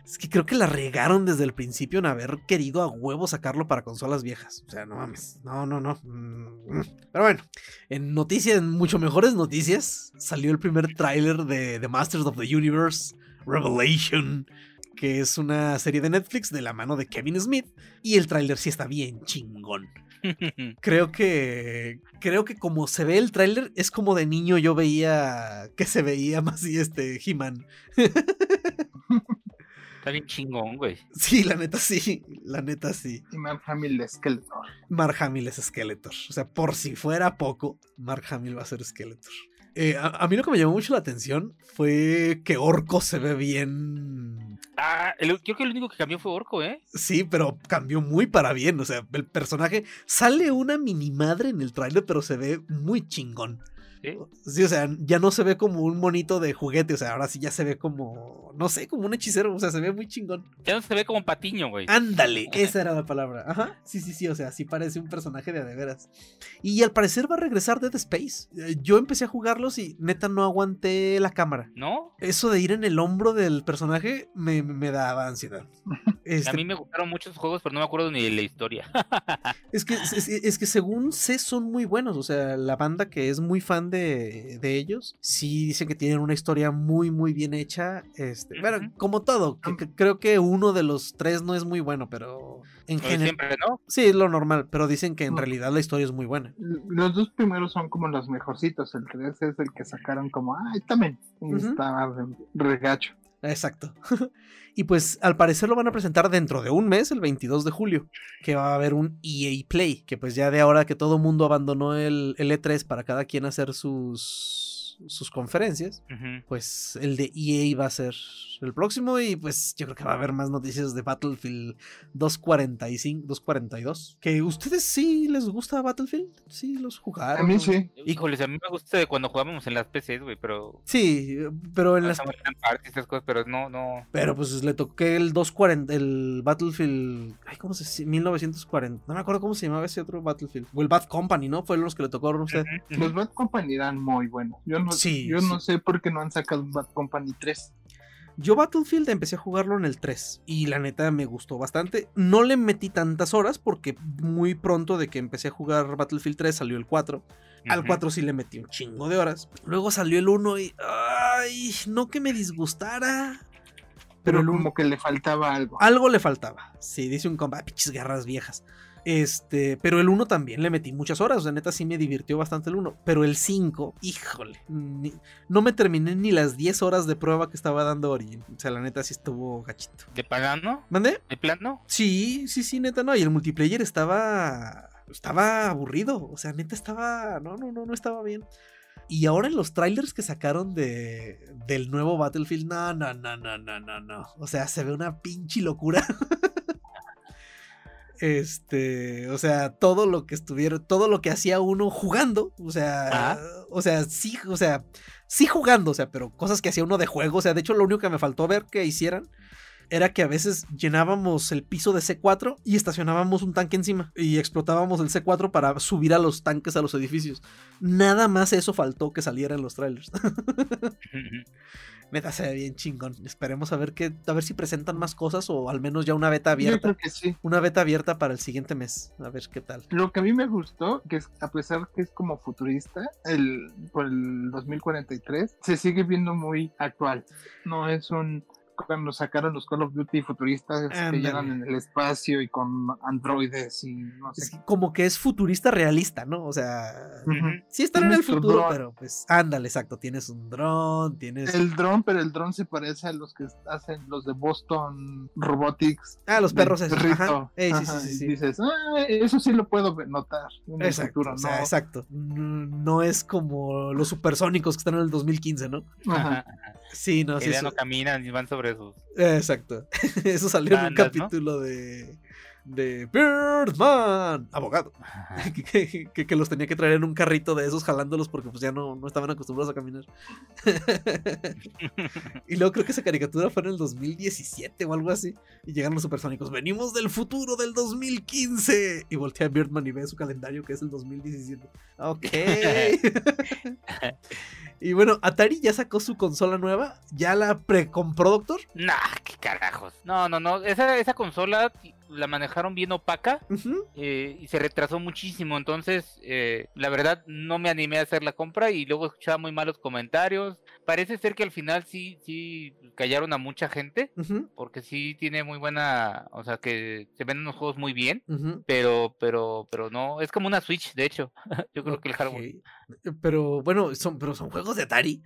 Es que creo que la regaron desde el principio en haber querido a huevo sacarlo para consolas viejas. O sea, no mames. No, no, no. Mm, Pero bueno, en noticias, en mucho mejores noticias, salió el primer tráiler de The Masters of the Universe Revelation, que es una serie de Netflix de la mano de Kevin Smith. Y el tráiler sí está bien chingón. Creo que. Creo que como se ve el tráiler, es como de niño yo veía que se veía más y este He-Man. Está bien chingón, güey. Sí, la neta sí. La neta sí. Y Mark Hamill es Skeletor. Mark Hamill es Skeletor. O sea, por si fuera poco, Mark Hamill va a ser Skeletor. Eh, a, a, mí lo que me llamó mucho la atención fue que Orco se ve bien. Ah, el, creo que el único que cambió fue Orco, ¿eh? Sí, pero cambió muy para bien. O sea, el personaje sale una mini madre en el tráiler, pero se ve muy chingón. ¿Sí? ¿Sí? o sea, ya no se ve como un monito de juguete, o sea, ahora sí ya se ve como, no sé, como un hechicero, o sea, se ve muy chingón. Ya no se ve como patiño, güey. Ándale, esa era la palabra. Ajá, sí, sí, sí, o sea, sí parece un personaje de de veras. Y al parecer va a regresar Dead Space. Eh, Yo empecé a jugarlos y neta no aguanté la cámara. ¿No? Eso de ir en el hombro del personaje me, me daba ansiedad. Este... A mí me gustaron muchos juegos, pero no me acuerdo ni de la historia. es, que, es, es, que según sé son muy buenos, o sea, la banda que es muy fan de, de ellos, sí dicen que tienen una historia muy, muy bien hecha. Este, bueno, uh -huh. como todo, que, que creo que uno de los tres no es muy bueno, pero en general... Siempre, ¿no? Sí, es lo normal, pero dicen que en no. realidad la historia es muy buena. Los dos primeros son como los mejorcitos, el 3 es el que sacaron como, ay, también, uh -huh. estaba regacho. Exacto. y pues al parecer lo van a presentar dentro de un mes, el 22 de julio, que va a haber un EA Play, que pues ya de ahora que todo mundo abandonó el, el, E3 para cada quien hacer sus, sus conferencias, uh -huh. pues el de EA va a ser el próximo y pues yo creo que va a haber más noticias de Battlefield 245, 242. Que ustedes sí les gusta Battlefield, sí los jugaron. A mí sí. Híjoles, a mí me gusta de cuando jugábamos en las PCs, güey, pero Sí, pero en las estas cosas, pero no no. Pero pues le toqué el 240 el Battlefield, ay, ¿cómo se 1940. No me acuerdo cómo se llamaba ese otro Battlefield. O el Bad Company, ¿no? Fue los que le tocó a usted. Uh -huh. Los Bad Company eran muy buenos. Yo no sí, yo sí. no sé por qué no han sacado un Bad Company 3. Yo Battlefield empecé a jugarlo en el 3 y la neta me gustó bastante. No le metí tantas horas porque muy pronto de que empecé a jugar Battlefield 3 salió el 4. Uh -huh. Al 4 sí le metí un chingo de horas. Luego salió el 1 y... ¡Ay! No que me disgustara. Pero, pero como que le faltaba algo. Algo le faltaba. Sí, dice un compa, pinches guerras viejas. Este, pero el 1 también le metí muchas horas, o sea, neta sí me divirtió bastante el 1, pero el 5, híjole, ni, no me terminé ni las 10 horas de prueba que estaba dando Origin, o sea, la neta sí estuvo gachito. ¿De plano? ¿Mandé? ¿De plano? Sí, sí, sí, neta no, y el multiplayer estaba estaba aburrido, o sea, neta estaba, no, no, no, no estaba bien. Y ahora en los trailers que sacaron de, del nuevo Battlefield, no, no, no, no, no, no, no. O sea, se ve una pinche locura. Este, o sea, todo lo que estuvieron, todo lo que hacía uno jugando, o sea, ¿Ah? o sea, sí, o sea, sí jugando, o sea, pero cosas que hacía uno de juego, o sea, de hecho lo único que me faltó ver que hicieran era que a veces llenábamos el piso de C4 y estacionábamos un tanque encima y explotábamos el C4 para subir a los tanques a los edificios. Nada más eso faltó que saliera en los trailers. Neta se ve bien chingón. Esperemos a ver que, a ver si presentan más cosas o al menos ya una beta abierta. Yo creo que sí. Una beta abierta para el siguiente mes. A ver qué tal. Lo que a mí me gustó, que es, a pesar que es como futurista, el por el 2043, se sigue viendo muy actual. No es un cuando sacaron los Call of Duty futuristas Andale. que llegan en el espacio y con androides y no sé. Es como que es futurista realista, ¿no? O sea, uh -huh. sí están en el futuro, dron. pero pues ándale, exacto. Tienes un dron, tienes. El dron, pero el dron se parece a los que hacen los de Boston Robotics. Ah, los perros esos. Ajá. Ey, sí, sí, sí, sí, dices, ah, eso sí lo puedo notar. En exacto, el futuro, o sea, ¿no? exacto. No es como los supersónicos que están en el 2015, ¿no? Ajá. Sí, no, que sí. ya no caminan y van sobre Exacto. Eso salió Bandas, en un capítulo ¿no? de. De Birdman, abogado. Que, que, que, los tenía que traer en un carrito de esos jalándolos porque pues ya no, no estaban acostumbrados a caminar. y luego creo que esa caricatura fue en el 2017 o algo así. Y llegan los supersónicos. Venimos del futuro del 2015. Y voltea a Birdman y ve su calendario que es el 2017. Ok. Y bueno, Atari ya sacó su consola nueva. ¿Ya la precompró, doctor? Nah, qué carajos. No, no, no. Esa, esa consola la manejaron bien opaca eh, y se retrasó muchísimo. Entonces, eh, la verdad, no me animé a hacer la compra y luego escuchaba muy malos comentarios. Parece ser que al final sí, sí callaron a mucha gente. Porque sí tiene muy buena, o sea que se ven unos juegos muy bien, pero, pero, pero no, es como una Switch, de hecho. Yo creo que el hardware. Pero bueno, son, pero son juegos de Atari.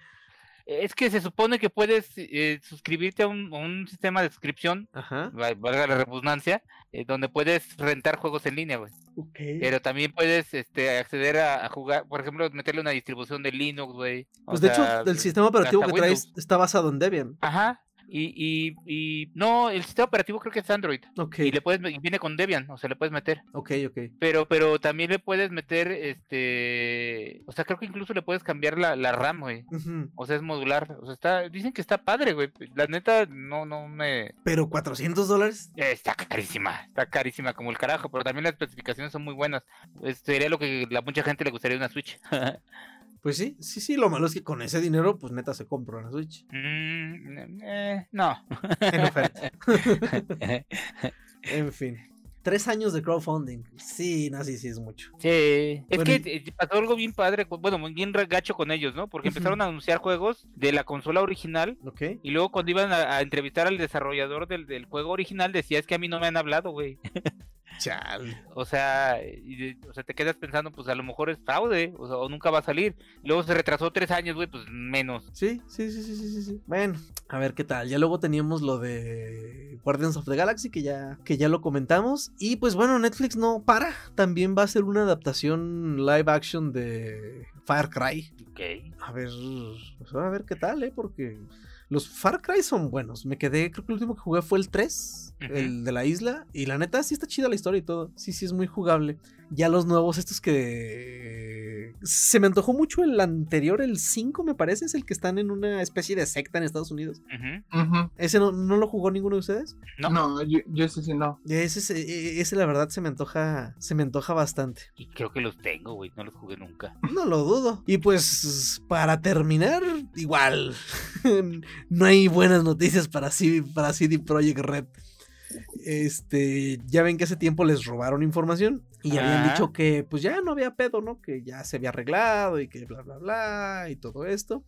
Es que se supone que puedes eh, suscribirte a un, a un sistema de suscripción, Ajá. va- valga la redundancia, eh, donde puedes rentar juegos en línea, güey. Pero también puedes este, acceder a, a jugar, por ejemplo, meterle una distribución de Linux, güey. O Pues de sea, hecho, el sistema operativo que traes está basado en Debian. Ajá. Y, y, y no, el sistema operativo creo que es Android. Ok. Y le puedes, y viene con Debian, o sea, le puedes meter. Ok, ok. Pero, pero también le puedes meter, este, o sea, creo que incluso le puedes cambiar la, la RAM, güey. O sea, es modular. O sea, está, dicen que está padre, güey. La neta, no, no me... Pero 400 dólares. Está carísima, está carísima como el carajo, pero también las especificaciones son muy buenas. Eh, Sería lo que a mucha gente le gustaría una Switch. Pues sí, sí, sí. Lo malo es que con ese dinero, pues neta se compra una Switch. Mm, eh, no. En oferta. En fin. Tres años de crowdfunding. Sí, no, sí, sí es mucho. Sí, es que y- pasó algo bien padre, bueno, bien gacho con ellos, ¿no? Porque empezaron a anunciar juegos de la consola original Ok. y luego cuando iban a, a entrevistar al desarrollador del, del juego original decía, es que a mí no me han hablado, güey. Chale. O sea, y o sea, te quedas pensando, pues a lo mejor es fraude, o, sea, o nunca va a salir. Luego se retrasó tres años, güey, pues menos. Sí, sí, sí, sí, sí, sí, sí. Bueno, a ver qué tal. Ya luego teníamos lo de Guardians of the Galaxy, que ya, que ya lo comentamos. Y pues bueno, Netflix no para. También va a hacer una adaptación live action de Far Cry. Ok. A ver, pues, a ver qué tal, ¿eh? Porque los Far Cry son buenos. Me quedé, creo que el último que jugué fue el 3, El de la isla. Y la neta, sí está chida la historia y todo. Sí, sí, es muy jugable. Ya los nuevos, estos que... Se me antojó mucho el anterior, el 5 me parece, es el que están en una especie de secta en Estados Unidos. ¿Ese no, no lo jugó ninguno de ustedes? No. No, yo, yo ese sí no. Ese, ese, ese, la verdad se me antoja, se me antoja bastante. Y creo que los tengo, güey, no los jugué nunca. No lo dudo. Y pues para terminar, igual, no hay buenas noticias para, C- para CD Projekt Red. Este, ya ven que hace tiempo les robaron información y habían dicho que pues ya no había pedo, ¿no? Que ya se había arreglado y que bla, bla, bla y todo esto.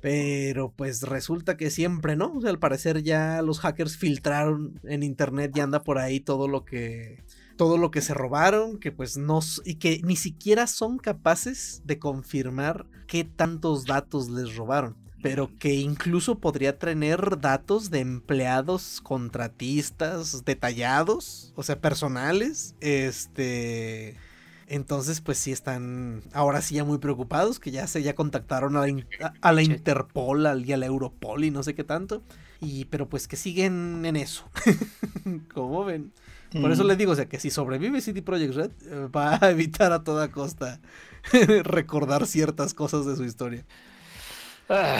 Pero pues resulta que siempre, ¿no? O sea, al parecer ya los hackers filtraron en internet y anda por ahí todo lo que todo lo que se robaron, que pues no y que ni siquiera son capaces de confirmar qué tantos datos les robaron, pero que incluso podría tener datos de empleados contratistas detallados, o sea, personales, este entonces, pues sí están ahora sí ya muy preocupados, que ya se ya contactaron a la, in- a- a la. Interpol al- y a la Europol y no sé qué tanto. Y pero pues que siguen en eso. Como ven. Por eso Mm. les digo, o sea, que si sobrevive CD Projekt Red, eh, va a evitar a toda costa recordar ciertas cosas de su historia. Ah,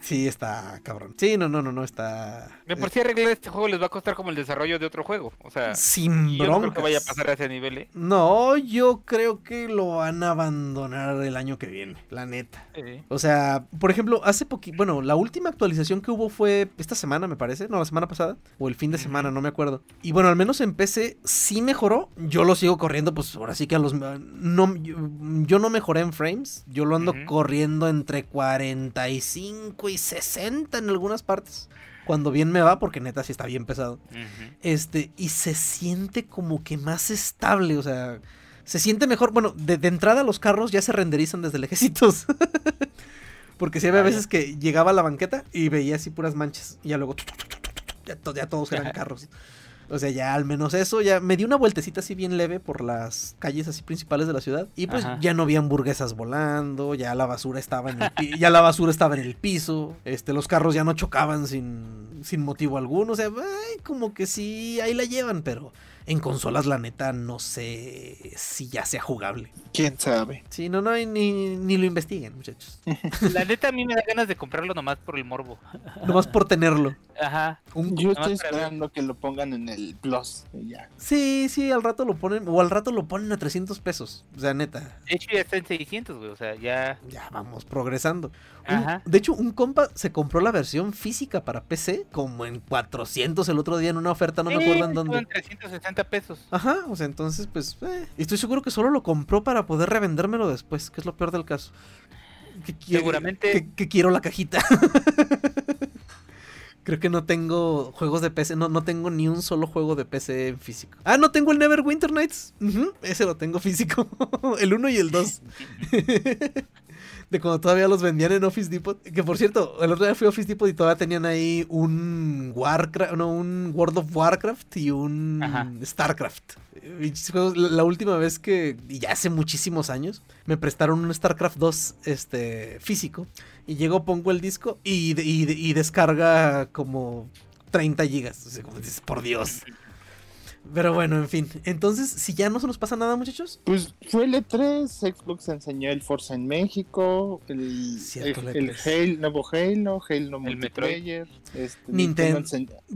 Sí, está cabrón. Sí, no, no, no, no está. de por sí arreglar este juego les va a costar como el desarrollo de otro juego. O sea, Sin yo no creo que vaya a pasar a ese nivel, ¿eh? No, yo creo que lo van a abandonar el año que viene, la neta. Sí. O sea, por ejemplo, hace poquito, bueno, la última actualización que hubo fue esta semana, me parece, no, la semana pasada, o el fin de semana, no me acuerdo. Y bueno, al menos en PC sí mejoró. Yo lo sigo corriendo, pues ahora sí que a los... No, yo, yo no mejoré en frames, yo lo ando Ujú. corriendo entre 45 y 60 en algunas partes. Cuando bien me va, porque neta sí está bien pesado. Este, y se siente como que más estable, o sea, se siente mejor. Bueno, de, de entrada los carros ya se renderizan desde lejecitos. Porque sí había veces que llegaba a la banqueta y veía así puras manchas. Y ya luego ya, to- ya todos eran carros. O sea, ya al menos eso, ya me di una vueltecita así bien leve por las calles así principales de la ciudad. Y pues Ajá. ya no había hamburguesas volando, ya la basura estaba en el ya la basura estaba en el piso. Este, los carros ya no chocaban sin, sin motivo alguno. O sea, ay, como que sí, ahí la llevan, pero En consolas, la neta, no sé si ya sea jugable. ¿Quién sabe? Sí, no, no, ni, ni lo investiguen, muchachos. La neta a mí me da ganas de comprarlo nomás por el morbo. Nomás por tenerlo. Ajá. Un- Yo estoy esperando que lo pongan en el Plus. ya. Sí, sí, al rato lo ponen, o al rato lo ponen a 300 pesos. O sea, neta, De hecho ya está en 600, güey. O sea, ya. ya vamos progresando. Un- Ajá. de hecho, un compa se compró la versión física para PC como en 400 el otro día en una oferta, no me acuerdo en dónde. en 360 pesos. Ajá, o sea, entonces, pues, eh, estoy seguro que solo lo compró para poder revendérmelo después, que es lo peor del caso. Que Seguramente. Que, que quiero la cajita. Creo que no tengo juegos de PC, no, no tengo ni un solo juego de PC en físico. Ah, no tengo el Neverwinter Nights. Ese lo tengo físico. el 1 y el 2. de cuando todavía los vendían en Office Depot. Que por cierto, el otro día fui a Office Depot y todavía tenían ahí un Warcraft, no, un World of Warcraft y un Ajá. StarCraft. La última vez que, y ya hace muchísimos años, me prestaron un StarCraft 2 este, físico. Y llego, pongo el disco y, y descarga como 30 gigas. O sea, como dices, por Dios. Pero bueno, en fin. Entonces, si ya no se nos pasa nada, muchachos. Pues fue el E3, Xbox enseñó el Forza en México, el, Cierto, el, el el E3. Halo, nuevo Halo, Halo El multiplayer. este, Nintendo.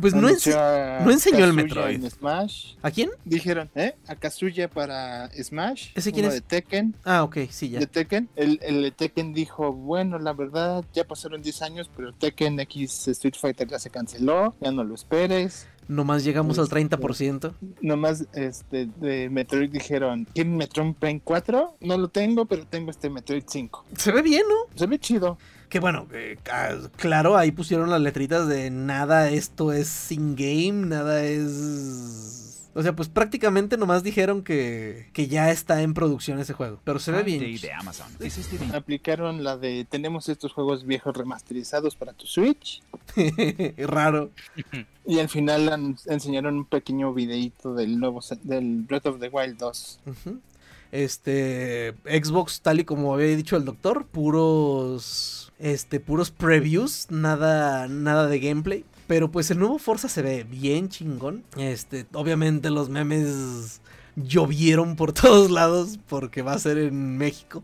Pues no, ense- enseñó el Metroid. en Smash. ¿A quién? Dijeron, ¿eh? A Kazuya para Smash. ¿Ese quién es? de Tekken. Ah, ok, sí, ya. De Tekken. El, el de Tekken dijo, bueno, la verdad, ya pasaron 10 años, pero Tekken X Street Fighter ya se canceló, ya no lo esperes. Nomás llegamos al Este- 30%. Nomás este, de Metroid dijeron, ¿quieren Metroid Prime 4? No lo tengo, pero tengo este Metroid 5. Se ve bien, ¿no? Se ve chido. Que bueno, eh, ca- claro, ahí pusieron las letritas de nada, esto es in-game, nada es... O sea, pues prácticamente nomás dijeron que, que ya está en producción ese juego. Pero se ve Prime bien. De Amazon. Es este 20 Aplicaron la de, tenemos estos juegos viejos remasterizados para tu Switch. Raro. Y al final enseñaron un pequeño videito del nuevo, del Breath of the Wild 2. Ujú. Este Xbox, tal y como había dicho el doctor, puros este puros previews, nada nada de gameplay, pero pues el nuevo Forza se ve bien chingón. Este, obviamente los memes llovieron por todos lados porque va a ser en México.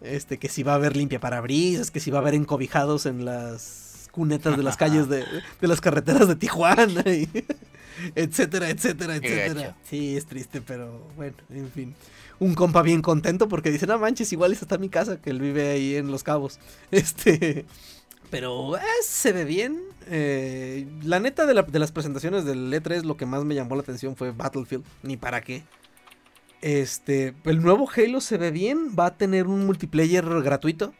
Este, que si va a haber limpia parabrisas, que si va a haber encobijados en las cunetas de las calles de, de las carreteras de Tijuana, y etcétera, etcétera, etcétera. Sí, es triste, pero bueno, en fin. Un compa bien contento porque dice, no manches, igual está mi casa, que él vive ahí en Los Cabos. Este, pero eh, se ve bien. Eh, la neta de, la- de las presentaciones del E3, lo que más me llamó la atención fue Battlefield. Ni para qué. Este, el nuevo Halo se ve bien. Va a tener un multiplayer gratuito.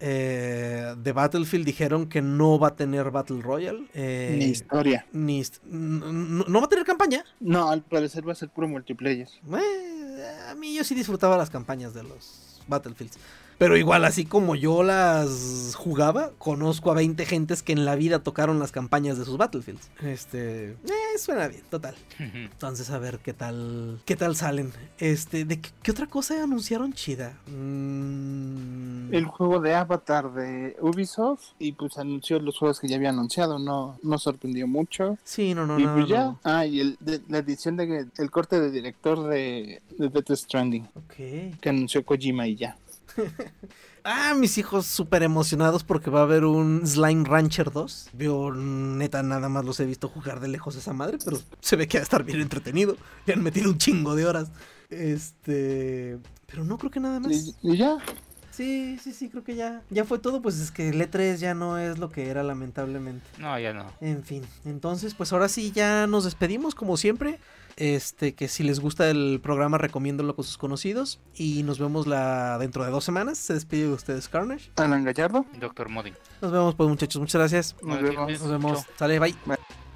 Eh, de Battlefield dijeron que no va a tener Battle Royale. eh, Ni historia. ni hist- n- n- no va a tener campaña. No, al parecer va a ser puro multiplayer. Eh, a mí yo sí disfrutaba las campañas de los Battlefields. Pero igual, así como yo las jugaba, conozco a 20 gentes que en la vida tocaron las campañas de sus Battlefields. Este, eh, suena bien, total. Entonces a ver qué tal, qué tal salen. Este, ¿de qué, qué otra cosa anunciaron chida? Mm, El juego de Avatar de Ubisoft y pues anunció los juegos que ya había anunciado, no, no sorprendió mucho. Sí, no, no, y no. pues ya, no. ah, y el, de- la edición de el corte de director de, de Death Stranding Ok. que anunció Kojima y ya. Ah, mis hijos súper emocionados porque va a haber un Slime Rancher 2. Yo neta nada más los he visto jugar de lejos esa madre, pero se ve que va a estar bien entretenido. Le han metido un chingo de horas. Este... Pero no creo que nada más. Y, y ya, Sí, sí, sí, creo que ya. Ya fue todo, pues es que el E3 ya no es lo que era lamentablemente. No, ya no. En fin, entonces pues ahora sí ya nos despedimos como siempre. Este, que si les gusta el programa recomiéndolo con sus conocidos. Y nos vemos la dentro de dos semanas. Se despide de ustedes Carnage. Alan Gallardo. Doctor Modding. Nos vemos pues muchachos, muchas gracias. Nos Nos vemos. vemos. Nos vemos. Sale, bye. Bye.